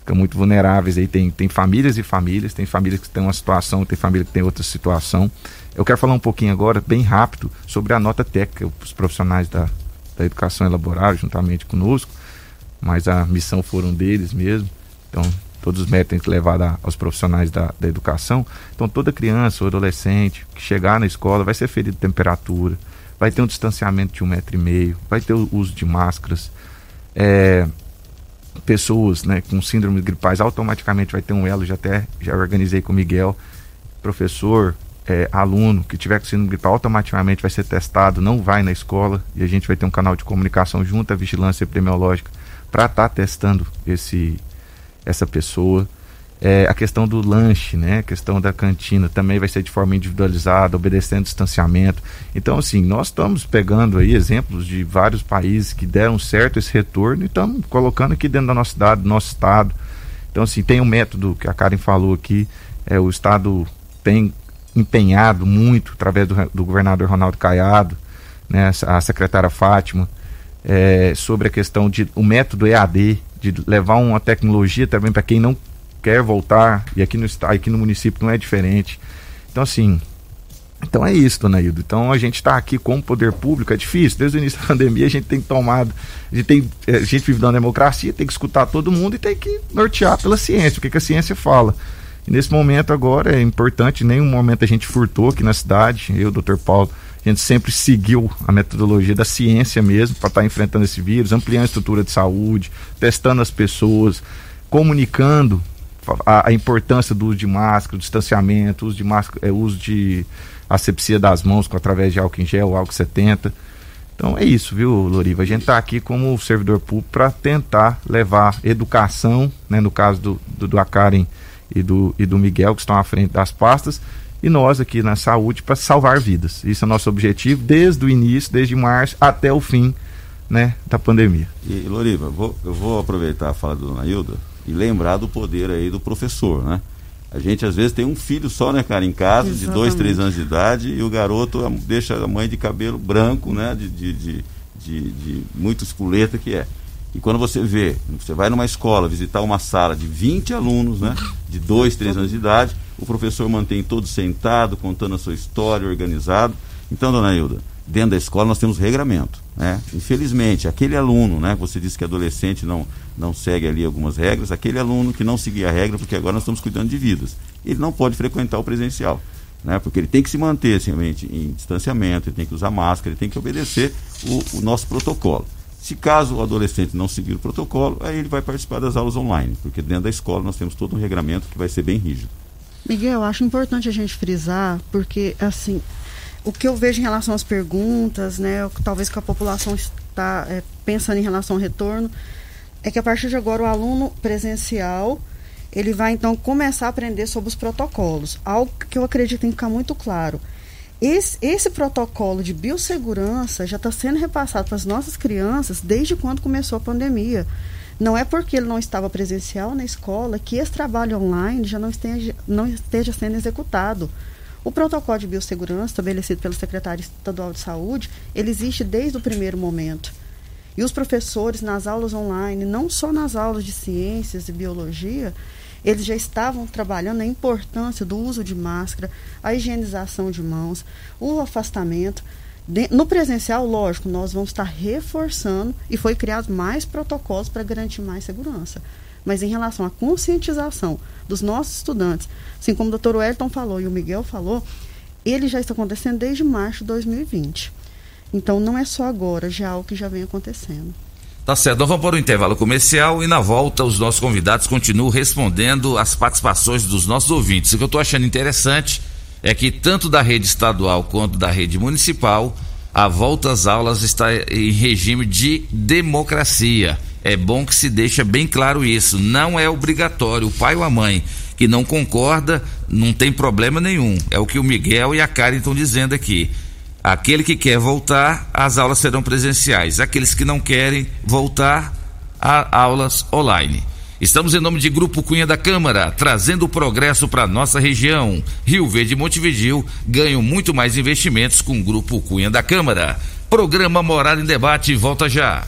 ficam muito vulneráveis, aí tem, tem famílias e famílias, tem famílias que têm uma situação, tem família que tem outra situação. Eu quero falar um pouquinho agora, bem rápido, sobre a nota técnica, os profissionais da, da educação elaboraram juntamente conosco, mas a missão foram deles mesmo, então todos os méritos têm que aos profissionais da, da educação. Então toda criança ou adolescente que chegar na escola vai ser ferido de temperatura, vai ter um distanciamento de um metro e meio, vai ter o uso de máscaras. É, pessoas né, com síndrome gripais automaticamente vai ter um elo, já até já organizei com o Miguel, professor, é, aluno que tiver com síndrome gripal automaticamente vai ser testado, não vai na escola e a gente vai ter um canal de comunicação junto à vigilância epidemiológica para estar tá testando esse, essa pessoa. É, a questão do lanche, né? A questão da cantina também vai ser de forma individualizada, obedecendo distanciamento. Então, assim, nós estamos pegando aí exemplos de vários países que deram certo esse retorno e estamos colocando aqui dentro da nossa cidade, do nosso estado. Então, assim, tem um método que a Karen falou aqui, é, o estado tem empenhado muito através do, do governador Ronaldo Caiado, né, a secretária Fátima, é, sobre a questão de o método EAD, de levar uma tecnologia também para quem não quer voltar, e aqui no, aqui no município não é diferente. Então, assim, então é isso, dona Hildo. Então a gente está aqui com o poder público, é difícil. Desde o início (laughs) da pandemia a gente tem tomado, a gente, tem, a gente vive na democracia, tem que escutar todo mundo e tem que nortear pela ciência, o que, que a ciência fala. E nesse momento agora é importante, nenhum momento a gente furtou aqui na cidade, eu, doutor Paulo, a gente sempre seguiu a metodologia da ciência mesmo para estar tá enfrentando esse vírus, ampliando a estrutura de saúde, testando as pessoas, comunicando a, a, importância do uso de máscara, do distanciamento, uso de máscara, é, uso de asepsia das mãos com, através de álcool em gel, álcool 70. Então é isso, viu, Loriva? A gente está aqui como servidor público para tentar levar educação, né, no caso do, do, do Akaren e do, e do Miguel, que estão à frente das pastas, e nós aqui na saúde para salvar vidas. Isso é nosso objetivo desde o início, desde março até o fim né, da pandemia. E, Loriva, vou, eu vou aproveitar a fala da dona Hilda e lembrar do poder aí do professor, né? A gente às vezes tem um filho só, né, cara, em casa, Exatamente. de dois, três anos de idade, e o garoto deixa a mãe de cabelo branco, né, de, de, de, de, de muito espoleta que é. E quando você vê, você vai numa escola visitar uma sala de 20 alunos, né, de dois, três anos de idade, o professor mantém todos sentado, contando a sua história, organizado. Então, dona Hilda, dentro da escola nós temos regramento. Né? Infelizmente, aquele aluno, né, você disse que adolescente não, não segue ali algumas regras, aquele aluno que não seguia a regra, porque agora nós estamos cuidando de vidas, ele não pode frequentar o presencial. Né? Porque ele tem que se manter assim, em distanciamento, ele tem que usar máscara, ele tem que obedecer o, o nosso protocolo. Se caso o adolescente não seguir o protocolo, aí ele vai participar das aulas online, porque dentro da escola nós temos todo um regramento que vai ser bem rígido. Miguel, eu acho importante a gente frisar, porque assim, o que eu vejo em relação às perguntas, né, talvez que a população está é, pensando em relação ao retorno, é que a partir de agora o aluno presencial ele vai então começar a aprender sobre os protocolos, algo que eu acredito tem que ficar muito claro. Esse, esse protocolo de biossegurança já está sendo repassado para as nossas crianças desde quando começou a pandemia. Não é porque ele não estava presencial na escola que esse trabalho online já não esteja, não esteja sendo executado. O protocolo de biossegurança estabelecido pela Secretaria Estadual de Saúde, ele existe desde o primeiro momento. E os professores nas aulas online, não só nas aulas de ciências e biologia, eles já estavam trabalhando a importância do uso de máscara, a higienização de mãos, o afastamento. No presencial, lógico, nós vamos estar reforçando e foi criado mais protocolos para garantir mais segurança. Mas em relação à conscientização dos nossos estudantes, assim como o doutor Wellington falou e o Miguel falou, ele já está acontecendo desde março de 2020. Então não é só agora, já é algo que já vem acontecendo. Tá certo, nós vamos para o intervalo comercial e na volta os nossos convidados continuam respondendo as participações dos nossos ouvintes. O que eu estou achando interessante é que tanto da rede estadual quanto da rede municipal, a volta às aulas está em regime de democracia. É bom que se deixe bem claro isso. Não é obrigatório. O pai ou a mãe que não concorda, não tem problema nenhum. É o que o Miguel e a Karen estão dizendo aqui. Aquele que quer voltar, as aulas serão presenciais. Aqueles que não querem voltar, a aulas online. Estamos em nome de Grupo Cunha da Câmara, trazendo o progresso para nossa região. Rio Verde e Montevidil ganham muito mais investimentos com o Grupo Cunha da Câmara. Programa Morada em Debate volta já.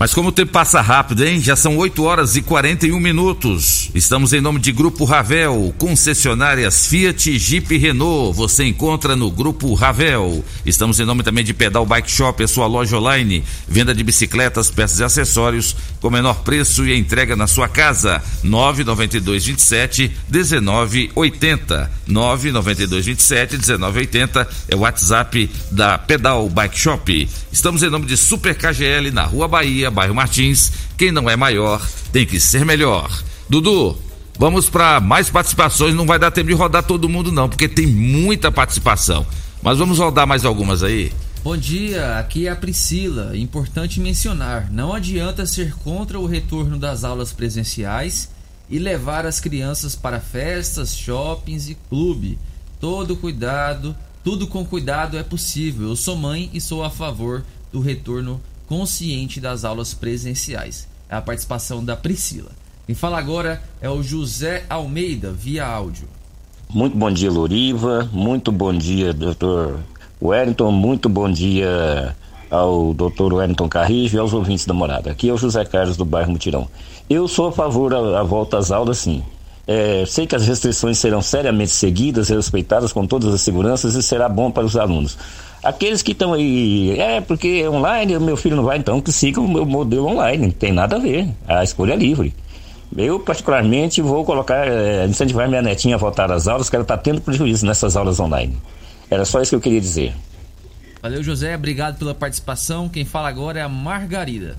Mas como o tempo passa rápido, hein? Já são 8 horas e 41 minutos. Estamos em nome de Grupo Ravel, concessionárias Fiat, Jeep e Renault. Você encontra no Grupo Ravel. Estamos em nome também de Pedal Bike Shop, a sua loja online. Venda de bicicletas, peças e acessórios com menor preço e entrega na sua casa. 992 27 1980. 992 27 1980 é o WhatsApp da Pedal Bike Shop. Estamos em nome de Super KGL na Rua Bahia, bairro Martins. Quem não é maior tem que ser melhor. Dudu, vamos para mais participações. Não vai dar tempo de rodar todo mundo, não, porque tem muita participação. Mas vamos rodar mais algumas aí. Bom dia, aqui é a Priscila. Importante mencionar: não adianta ser contra o retorno das aulas presenciais e levar as crianças para festas, shoppings e clube. Todo cuidado, tudo com cuidado é possível. Eu sou mãe e sou a favor do retorno consciente das aulas presenciais. É a participação da Priscila. Quem fala agora é o José Almeida, via áudio. Muito bom dia, Loriva. Muito bom dia, doutor Wellington. Muito bom dia ao doutor Wellington Carrijo e aos ouvintes da morada. Aqui é o José Carlos do bairro Mutirão. Eu sou a favor da volta às aulas, sim. É, sei que as restrições serão seriamente seguidas respeitadas com todas as seguranças e será bom para os alunos. Aqueles que estão aí, é porque online, meu filho não vai, então que sigam o meu modelo online, não tem nada a ver, a escolha é livre. Eu, particularmente, vou colocar, é, incentivar minha netinha a voltar às aulas, que ela está tendo prejuízo nessas aulas online. Era só isso que eu queria dizer. Valeu, José. Obrigado pela participação. Quem fala agora é a Margarida.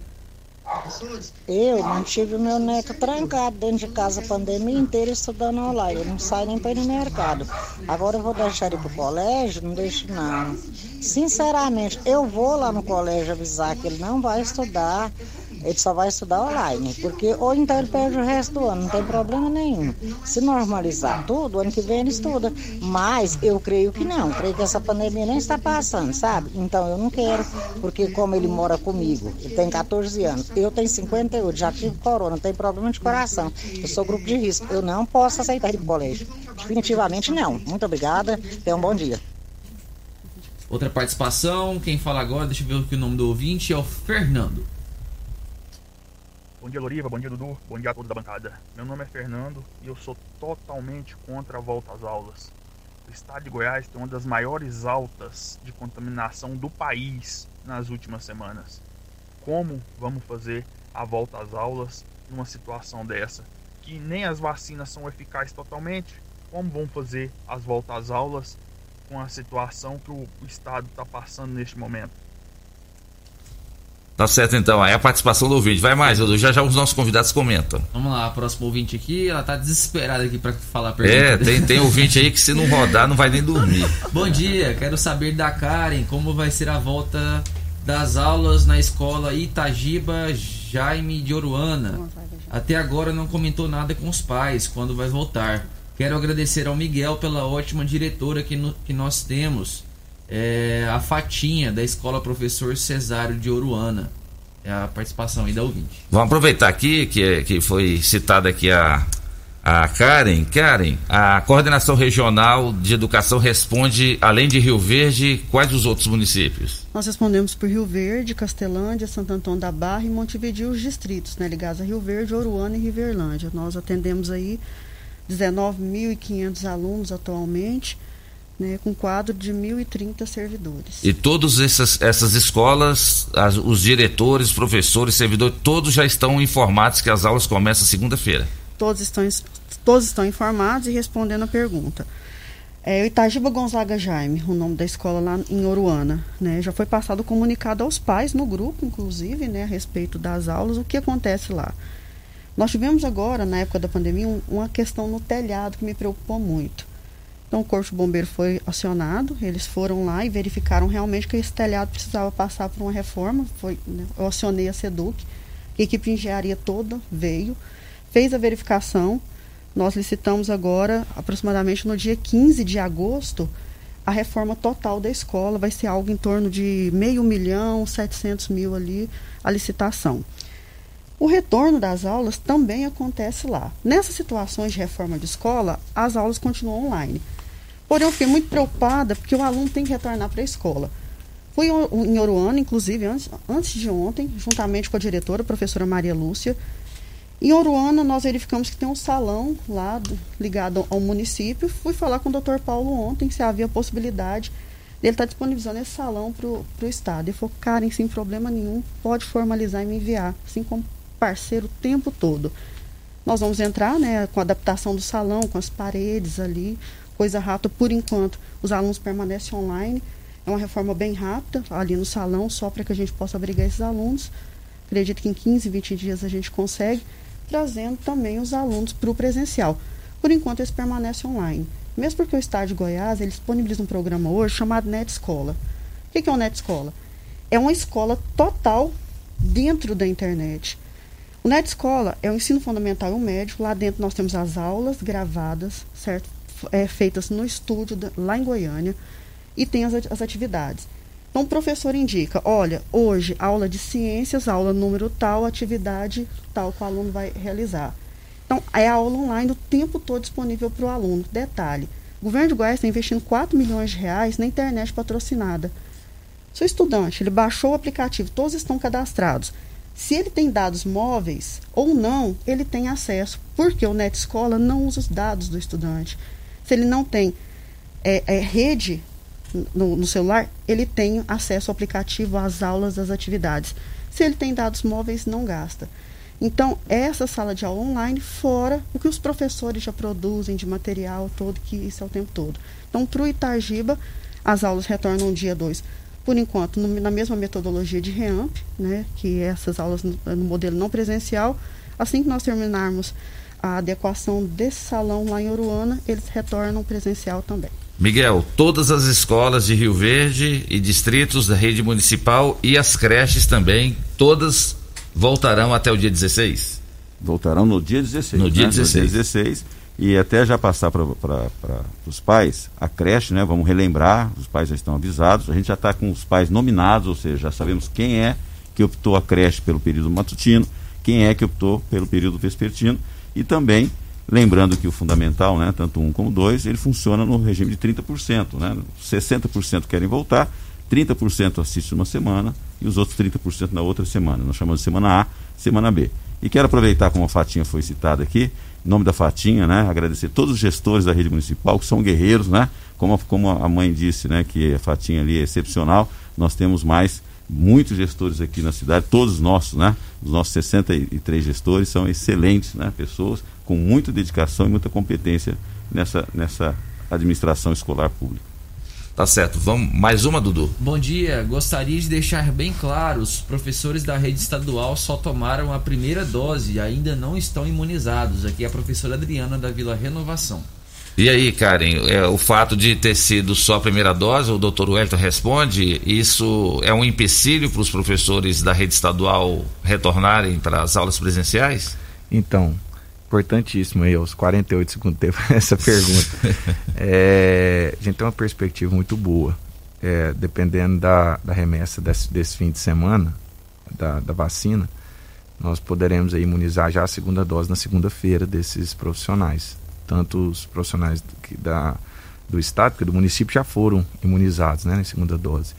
Eu mantive o meu neto trancado dentro de casa a pandemia inteira estudando online. Eu não saio nem para ir no mercado. Agora eu vou deixar ele pro colégio? Não deixo não. Sinceramente, eu vou lá no colégio avisar que ele não vai estudar. Ele só vai estudar online, porque ou então ele perde o resto do ano, não tem problema nenhum. Se normalizar tudo, ano que vem ele estuda. Mas eu creio que não, creio que essa pandemia nem está passando, sabe? Então eu não quero, porque como ele mora comigo, ele tem 14 anos, eu tenho 58, já tive corona, tem problema de coração, eu sou grupo de risco, eu não posso aceitar ele pro colégio. Definitivamente não. Muito obrigada, tenha um bom dia. Outra participação, quem fala agora, deixa eu ver o nome do ouvinte, é o Fernando. Bom dia, Loriva. Bom dia, Dudu. Bom dia a todos da bancada. Meu nome é Fernando e eu sou totalmente contra a volta às aulas. O estado de Goiás tem uma das maiores altas de contaminação do país nas últimas semanas. Como vamos fazer a volta às aulas numa situação dessa? Que nem as vacinas são eficazes totalmente. Como vamos fazer as voltas às aulas com a situação que o estado está passando neste momento? Tá certo então, aí a participação do ouvinte. Vai mais, Edu, já já os nossos convidados comentam. Vamos lá, a próxima ouvinte aqui, ela tá desesperada aqui para falar a pergunta. É, tem, tem ouvinte aí que se não rodar não vai nem dormir. (laughs) Bom dia, quero saber da Karen como vai ser a volta das aulas na escola Itagiba Jaime de Oruana. Até agora não comentou nada com os pais quando vai voltar. Quero agradecer ao Miguel pela ótima diretora que, no, que nós temos. É, a Fatinha, da Escola Professor Cesário de Oruana. É a participação aí da ouvinte. Vamos aproveitar aqui que, que foi citada aqui a, a Karen. Karen, a coordenação regional de educação responde, além de Rio Verde, quais os outros municípios? Nós respondemos por Rio Verde, Castelândia, Santo Antônio da Barra e Montevideo, os distritos, né, ligados a Rio Verde, Oruana e Riverlândia. Nós atendemos aí 19.500 alunos atualmente, né, com quadro de 1.030 servidores. E todas essas, essas escolas, as, os diretores, professores, servidores, todos já estão informados que as aulas começam segunda-feira? Todos estão, todos estão informados e respondendo a pergunta. É o Itagiba Gonzaga Jaime, o nome da escola lá em Oruana. Né? Já foi passado comunicado aos pais, no grupo, inclusive, né, a respeito das aulas, o que acontece lá. Nós tivemos agora, na época da pandemia, um, uma questão no telhado que me preocupou muito. Então, o Corpo de Bombeiro foi acionado, eles foram lá e verificaram realmente que esse telhado precisava passar por uma reforma. Foi, né, eu acionei a SEDUC, a equipe de engenharia toda veio, fez a verificação. Nós licitamos agora, aproximadamente no dia 15 de agosto, a reforma total da escola. Vai ser algo em torno de meio milhão, 700 mil ali, a licitação. O retorno das aulas também acontece lá. Nessas situações de reforma de escola, as aulas continuam online. Porém, eu fiquei muito preocupada porque o aluno tem que retornar para a escola. Fui em Oruana, inclusive, antes, antes de ontem, juntamente com a diretora, a professora Maria Lúcia. Em Oruana, nós verificamos que tem um salão lá do, ligado ao município. Fui falar com o doutor Paulo ontem se havia possibilidade dele estar tá disponibilizando esse salão para o Estado. Ele falou, Karen, sem problema nenhum, pode formalizar e me enviar, assim como parceiro o tempo todo. Nós vamos entrar né, com a adaptação do salão, com as paredes ali, coisa rápida. Por enquanto, os alunos permanecem online. É uma reforma bem rápida ali no salão, só para que a gente possa abrigar esses alunos. Acredito que em 15, 20 dias a gente consegue, trazendo também os alunos para o presencial. Por enquanto, eles permanecem online. Mesmo porque o Estado de Goiás ele disponibiliza um programa hoje chamado Net Escola. O que é o Net Escola? É uma escola total dentro da internet. O Net Escola é o ensino fundamental e o médio. Lá dentro nós temos as aulas gravadas, certo? É, feitas no estúdio da, lá em Goiânia e tem as, as atividades. Então o professor indica, olha, hoje aula de ciências, aula número tal, atividade tal que o aluno vai realizar. Então é a aula online o tempo todo disponível para o aluno. Detalhe, o governo de Goiás está investindo 4 milhões de reais na internet patrocinada. Se o estudante ele baixou o aplicativo, todos estão cadastrados se ele tem dados móveis ou não, ele tem acesso, porque o Net Escola não usa os dados do estudante. Se ele não tem é, é, rede no, no, celular, ele tem acesso ao aplicativo, às aulas, às atividades. Se ele tem dados móveis, não gasta. Então, essa sala de aula online, fora o que os professores já produzem de material todo, que isso é o tempo todo. Então, para o Itagiba, as aulas retornam dia 2 por enquanto, no, na mesma metodologia de REAMP, né, que essas aulas no, no, modelo não presencial. Assim que nós terminarmos a adequação desse salão lá em Uruana, eles retornam presencial também. Miguel, todas as escolas de Rio Verde e distritos da rede municipal e as creches também, todas voltarão até o dia 16? Voltarão no dia 16. No dia né? 16. No dia 16 e até já passar para os pais, a creche, né? Vamos relembrar, os pais já estão avisados, a gente já está com os pais nominados, ou seja, já sabemos quem é que optou a creche pelo período matutino, quem é que optou pelo período vespertino, e também lembrando que o fundamental, né, tanto um como dois, ele funciona no regime de 30%, né? 60% querem voltar, 30% assiste uma semana e os outros 30% na outra semana. Nós chamamos de semana A, semana B. E quero aproveitar, como a Fatinha foi citada aqui, em nome da Fatinha, né? Agradecer todos os gestores da rede municipal, que são guerreiros, né? Como, como a mãe disse, né? Que a Fatinha ali é excepcional. Nós temos mais muitos gestores aqui na cidade, todos nossos, né? Os nossos 63 gestores são excelentes, né? Pessoas com muita dedicação e muita competência nessa, nessa administração escolar pública. Tá certo. Vamos mais uma, Dudu. Bom dia. Gostaria de deixar bem claro: os professores da rede estadual só tomaram a primeira dose e ainda não estão imunizados. Aqui é a professora Adriana da Vila Renovação. E aí, Karen, é, o fato de ter sido só a primeira dose, o doutor Wellington responde, isso é um empecilho para os professores da rede estadual retornarem para as aulas presenciais? Então, importantíssimo aí, aos 48 segundos tempo, (laughs) essa pergunta. (laughs) é, a gente tem uma perspectiva muito boa. É, dependendo da, da remessa desse, desse fim de semana, da, da vacina, nós poderemos imunizar já a segunda dose na segunda-feira desses profissionais tanto os profissionais do, da, do estado, do município já foram imunizados, né, na segunda dose,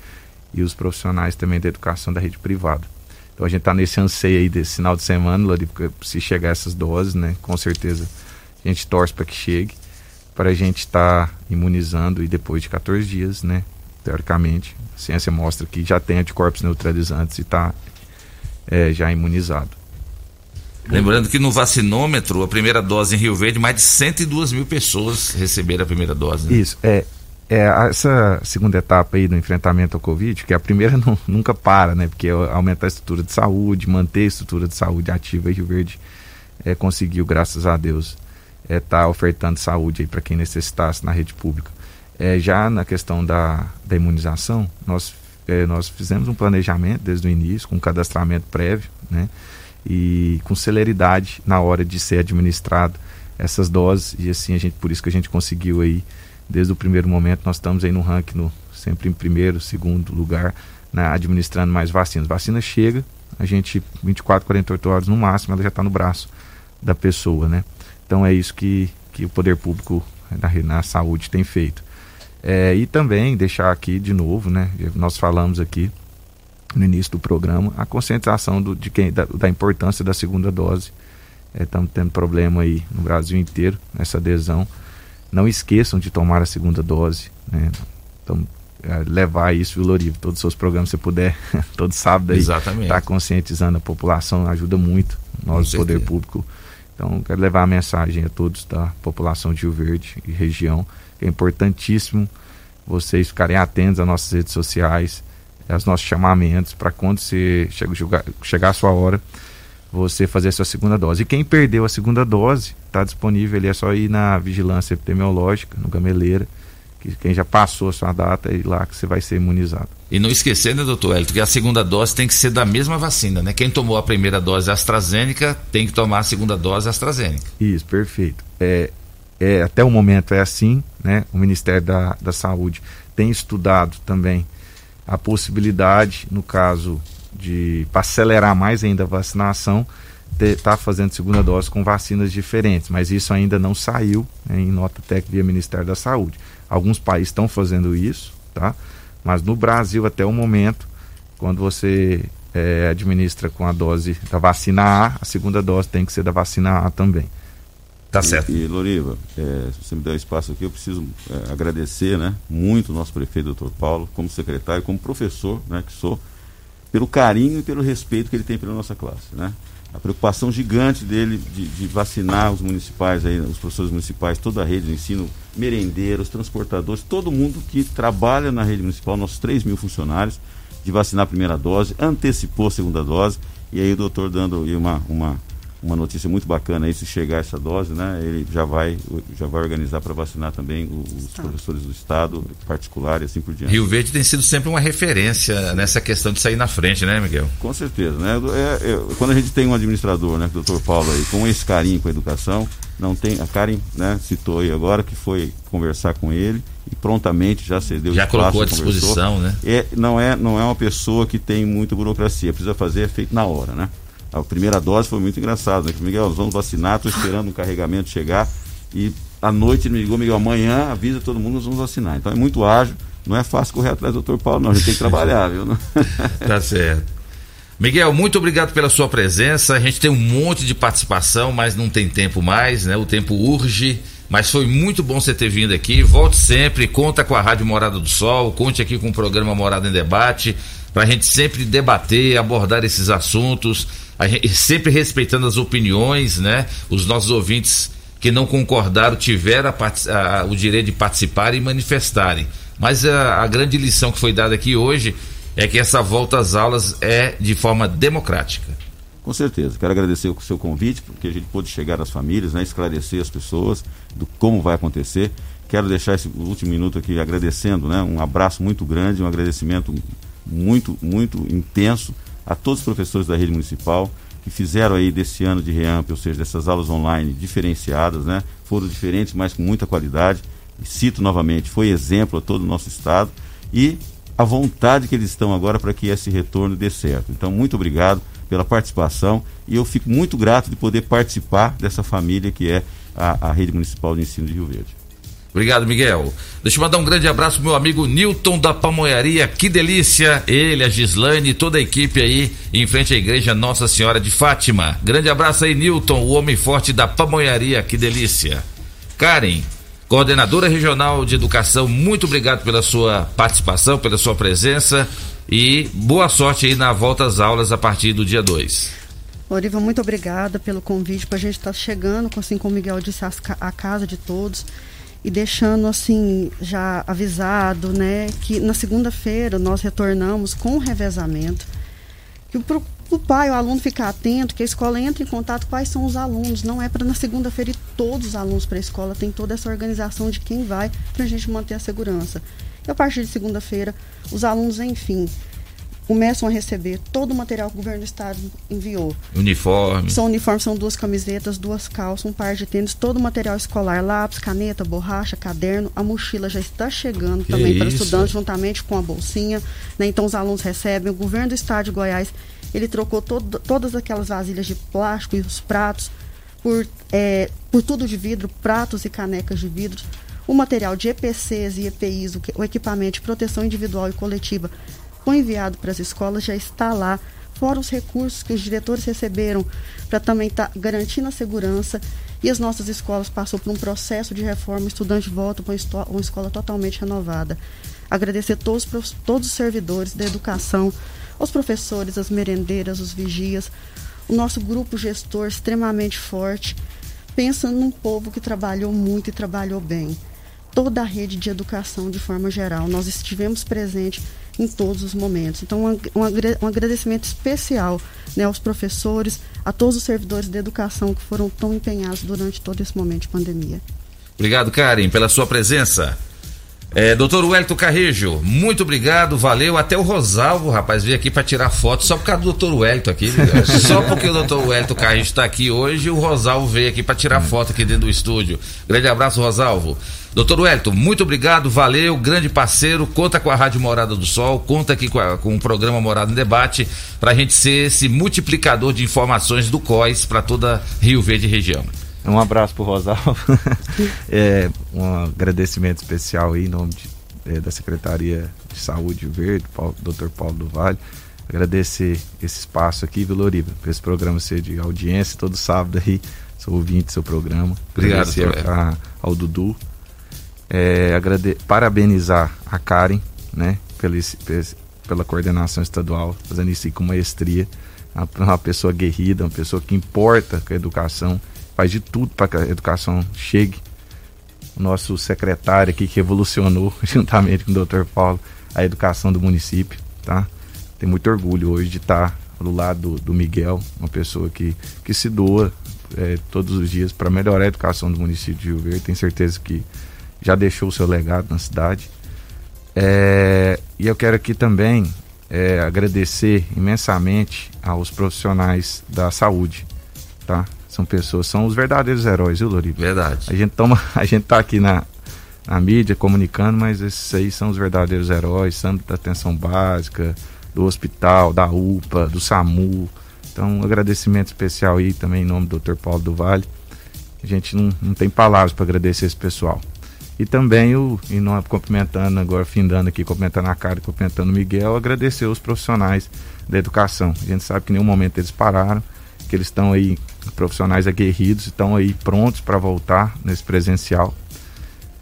e os profissionais também da educação da rede privada. Então a gente está nesse anseio aí desse final de semana, se chegar essas doses, né, com certeza a gente torce para que chegue, para a gente estar tá imunizando e depois de 14 dias, né, teoricamente, a ciência mostra que já tem anticorpos neutralizantes e está é, já imunizado. Lembrando que no vacinômetro, a primeira dose em Rio Verde, mais de 102 mil pessoas receberam a primeira dose. Né? Isso, é, é. Essa segunda etapa aí do enfrentamento ao Covid, que a primeira (laughs) não, nunca para, né? Porque aumentar a estrutura de saúde, manter a estrutura de saúde ativa e Rio Verde é, conseguiu, graças a Deus, estar é, tá ofertando saúde aí para quem necessitasse na rede pública. É, já na questão da, da imunização, nós, é, nós fizemos um planejamento desde o início, com cadastramento prévio, né? E com celeridade na hora de ser administrado essas doses. E assim a gente por isso que a gente conseguiu aí desde o primeiro momento nós estamos aí no ranking no, sempre em primeiro segundo lugar né, administrando mais vacinas. Vacina chega a gente 24 48 horas no máximo ela já está no braço da pessoa né? Então é isso que que o poder público na, na saúde tem feito. É, e também deixar aqui de novo né nós falamos aqui no início do programa, a conscientização do, de quem, da, da importância da segunda dose. Estamos é, tendo problema aí no Brasil inteiro nessa adesão. Não esqueçam de tomar a segunda dose. Né? Então, é, levar isso, viu, Lorivo? Todos os seus programas, se puder, (laughs) todo sábado aí, estar tá conscientizando a população, ajuda muito nós, do Poder Público. Então, quero levar a mensagem a todos da população de Rio Verde e região, que é importantíssimo vocês ficarem atentos às nossas redes sociais, os nossos chamamentos para quando você chega, chegar a sua hora, você fazer a sua segunda dose. E quem perdeu a segunda dose, está disponível ali, é só ir na vigilância epidemiológica, no Gameleira, que quem já passou a sua data é lá que você vai ser imunizado. E não esquecendo, né, doutor Hélio, que a segunda dose tem que ser da mesma vacina, né? Quem tomou a primeira dose AstraZeneca tem que tomar a segunda dose AstraZeneca. Isso, perfeito. É, é, até o momento é assim, né? O Ministério da, da Saúde tem estudado também a possibilidade, no caso de para acelerar mais ainda a vacinação, estar tá fazendo segunda dose com vacinas diferentes, mas isso ainda não saiu né, em nota técnica via Ministério da Saúde. Alguns países estão fazendo isso, tá? Mas no Brasil até o momento, quando você é, administra com a dose da vacina A, a segunda dose tem que ser da vacina A também. Tá certo. E, e Loriva, é, se você me der espaço aqui, eu preciso é, agradecer né, muito o nosso prefeito, doutor Paulo, como secretário, como professor, né, que sou, pelo carinho e pelo respeito que ele tem pela nossa classe. Né? A preocupação gigante dele de, de vacinar os municipais, aí, os professores municipais, toda a rede de ensino, merendeiros, transportadores, todo mundo que trabalha na rede municipal, nossos 3 mil funcionários, de vacinar a primeira dose, antecipou a segunda dose, e aí o doutor dando uma, uma uma notícia muito bacana aí, se chegar essa dose, né, ele já vai, já vai organizar para vacinar também os tá. professores do Estado, particular e assim por diante. Rio Verde tem sido sempre uma referência nessa questão de sair na frente, né, Miguel? Com certeza, né? É, é, quando a gente tem um administrador, né, o doutor Paulo aí, com esse carinho com a educação, não tem, a Karen né, citou aí agora que foi conversar com ele e prontamente já cedeu já colocou à disposição, né? É, não é, não é uma pessoa que tem muita burocracia, precisa fazer é feito na hora, né? A primeira dose foi muito engraçado, né? Miguel, nós vamos vacinar, estou esperando o carregamento chegar. E à noite ele me ligou, Miguel, amanhã avisa todo mundo, nós vamos vacinar. Então é muito ágil, não é fácil correr atrás do doutor Paulo, não. A gente tem que trabalhar, viu? (laughs) tá certo. Miguel, muito obrigado pela sua presença. A gente tem um monte de participação, mas não tem tempo mais, né? O tempo urge. Mas foi muito bom você ter vindo aqui. Volte sempre, conta com a Rádio Morada do Sol, conte aqui com o programa Morada em Debate, para a gente sempre debater, abordar esses assuntos sempre respeitando as opiniões, né? Os nossos ouvintes que não concordaram tiveram a, a, o direito de participar e manifestarem. Mas a, a grande lição que foi dada aqui hoje é que essa volta às aulas é de forma democrática. Com certeza. Quero agradecer o seu convite, porque a gente pôde chegar às famílias, né, esclarecer as pessoas do como vai acontecer. Quero deixar esse último minuto aqui agradecendo, né, um abraço muito grande, um agradecimento muito, muito intenso a todos os professores da rede municipal que fizeram aí desse ano de REAMP, ou seja, dessas aulas online diferenciadas, né, foram diferentes, mas com muita qualidade. E cito novamente, foi exemplo a todo o nosso estado e a vontade que eles estão agora para que esse retorno dê certo. Então, muito obrigado pela participação e eu fico muito grato de poder participar dessa família que é a, a Rede Municipal de Ensino de Rio Verde. Obrigado, Miguel. Deixa eu mandar um grande abraço pro meu amigo Newton da Pamonharia. Que delícia! Ele, a Gislaine e toda a equipe aí em frente à igreja Nossa Senhora de Fátima. Grande abraço aí, Newton, o homem forte da Pamonharia. Que delícia. Karen, coordenadora regional de educação, muito obrigado pela sua participação, pela sua presença. E boa sorte aí na volta às aulas a partir do dia 2. Loriva, muito obrigada pelo convite a gente estar tá chegando, assim como o Miguel disse, a casa de todos e deixando assim já avisado, né, que na segunda-feira nós retornamos com o revezamento. Que o, o pai, o aluno ficar atento, que a escola entre em contato quais são os alunos. Não é para na segunda-feira ir todos os alunos para a escola, tem toda essa organização de quem vai para a gente manter a segurança. E a partir de segunda-feira, os alunos, enfim, começam a receber todo o material que o governo do estado enviou. Uniforme. São uniformes, são duas camisetas, duas calças, um par de tênis, todo o material escolar, lápis, caneta, borracha, caderno. A mochila já está chegando que também para estudantes, juntamente com a bolsinha. Né? Então os alunos recebem. O governo do estado de Goiás, ele trocou todo, todas aquelas vasilhas de plástico e os pratos por, é, por tudo de vidro, pratos e canecas de vidro o material de EPCs e EPIs, o equipamento de proteção individual e coletiva, foi enviado para as escolas, já está lá, fora os recursos que os diretores receberam para também estar tá garantindo a segurança. E as nossas escolas passou por um processo de reforma, o estudante volta para uma escola totalmente renovada. Agradecer todos, todos os servidores da educação, os professores, as merendeiras, os vigias, o nosso grupo gestor extremamente forte, pensando num povo que trabalhou muito e trabalhou bem toda a rede de educação de forma geral. Nós estivemos presentes em todos os momentos. Então, um, um agradecimento especial né, aos professores, a todos os servidores de educação que foram tão empenhados durante todo esse momento de pandemia. Obrigado, Karen, pela sua presença. É, doutor Wellington Carrejo, muito obrigado, valeu. Até o Rosalvo, rapaz, veio aqui para tirar foto só por causa do doutor Wellington aqui. (laughs) só porque o doutor Wellington Carrejo está aqui hoje, o Rosalvo veio aqui para tirar foto aqui dentro do estúdio. Grande abraço, Rosalvo. Doutor Wellington, muito obrigado, valeu, grande parceiro, conta com a Rádio Morada do Sol, conta aqui com, a, com o programa Morada em Debate, para a gente ser esse multiplicador de informações do COIS para toda Rio Verde região. Um abraço pro Rosalvo. (laughs) é, um agradecimento especial aí em nome de, é, da Secretaria de Saúde Verde, Paulo, Dr. Paulo do Vale. Agradecer esse espaço aqui, Viloriba, para esse programa ser de audiência todo sábado aí. Sou ouvinte do seu programa. Obrigado, Agradecer a, ao Dudu, é, agrade... parabenizar a Karen, né, pela, pela coordenação estadual, fazendo isso com maestria. Uma, uma pessoa guerrida, uma pessoa que importa com a educação, faz de tudo para que a educação chegue. O nosso secretário aqui que revolucionou, (laughs) juntamente com o Dr. Paulo, a educação do município, tá? Tem muito orgulho hoje de estar do lado do, do Miguel, uma pessoa que, que se doa é, todos os dias para melhorar a educação do município de Rio Verde. Tenho certeza que já deixou o seu legado na cidade. É, e eu quero aqui também é, agradecer imensamente aos profissionais da saúde, tá? São pessoas, são os verdadeiros heróis, viu, Lorico? Verdade. A gente toma, (laughs) a gente tá aqui na, na mídia comunicando, mas esses aí são os verdadeiros heróis, são da atenção básica, do hospital, da UPA, do SAMU. Então, um agradecimento especial aí também em nome do Dr. Paulo do Vale. A gente não, não tem palavras para agradecer esse pessoal. E também o, e não cumprimentando agora, findando aqui, cumprimentando a cara, cumprimentando o Miguel, agradecer os profissionais da educação. A gente sabe que em nenhum momento eles pararam, que eles estão aí, profissionais aguerridos, estão aí prontos para voltar nesse presencial.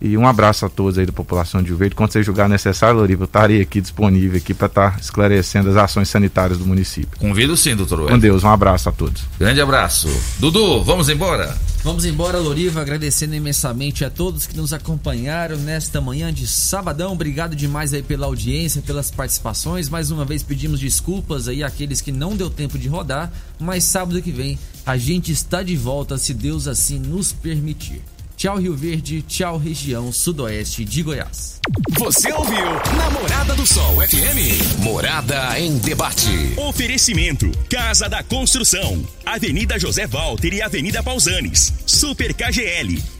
E um abraço a todos aí da população de Rio Verde. Quando você julgar necessário, Loriva, eu estarei aqui disponível aqui para estar tá esclarecendo as ações sanitárias do município. Convido sim, doutor Com Deus, um abraço a todos. Grande abraço. Dudu, vamos embora? Vamos embora, Loriva, agradecendo imensamente a todos que nos acompanharam nesta manhã de sabadão. Obrigado demais aí pela audiência, pelas participações. Mais uma vez pedimos desculpas aí àqueles que não deu tempo de rodar, mas sábado que vem a gente está de volta, se Deus assim nos permitir. Tchau, Rio Verde. Tchau, região sudoeste de Goiás. Você ouviu Namorada do Sol FM. Morada em debate. Oferecimento: Casa da Construção, Avenida José Walter e Avenida Pausanes. Super KGL.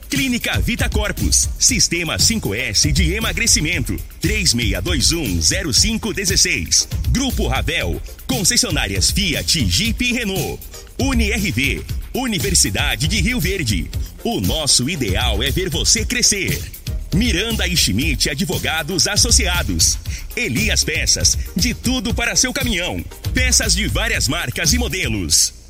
Clínica Vita Corpus, Sistema 5S de emagrecimento, 36210516. Grupo Ravel, concessionárias Fiat, Jeep e Renault. UniRV, Universidade de Rio Verde. O nosso ideal é ver você crescer. Miranda e Schmidt Advogados Associados. Elias Peças, de tudo para seu caminhão. Peças de várias marcas e modelos.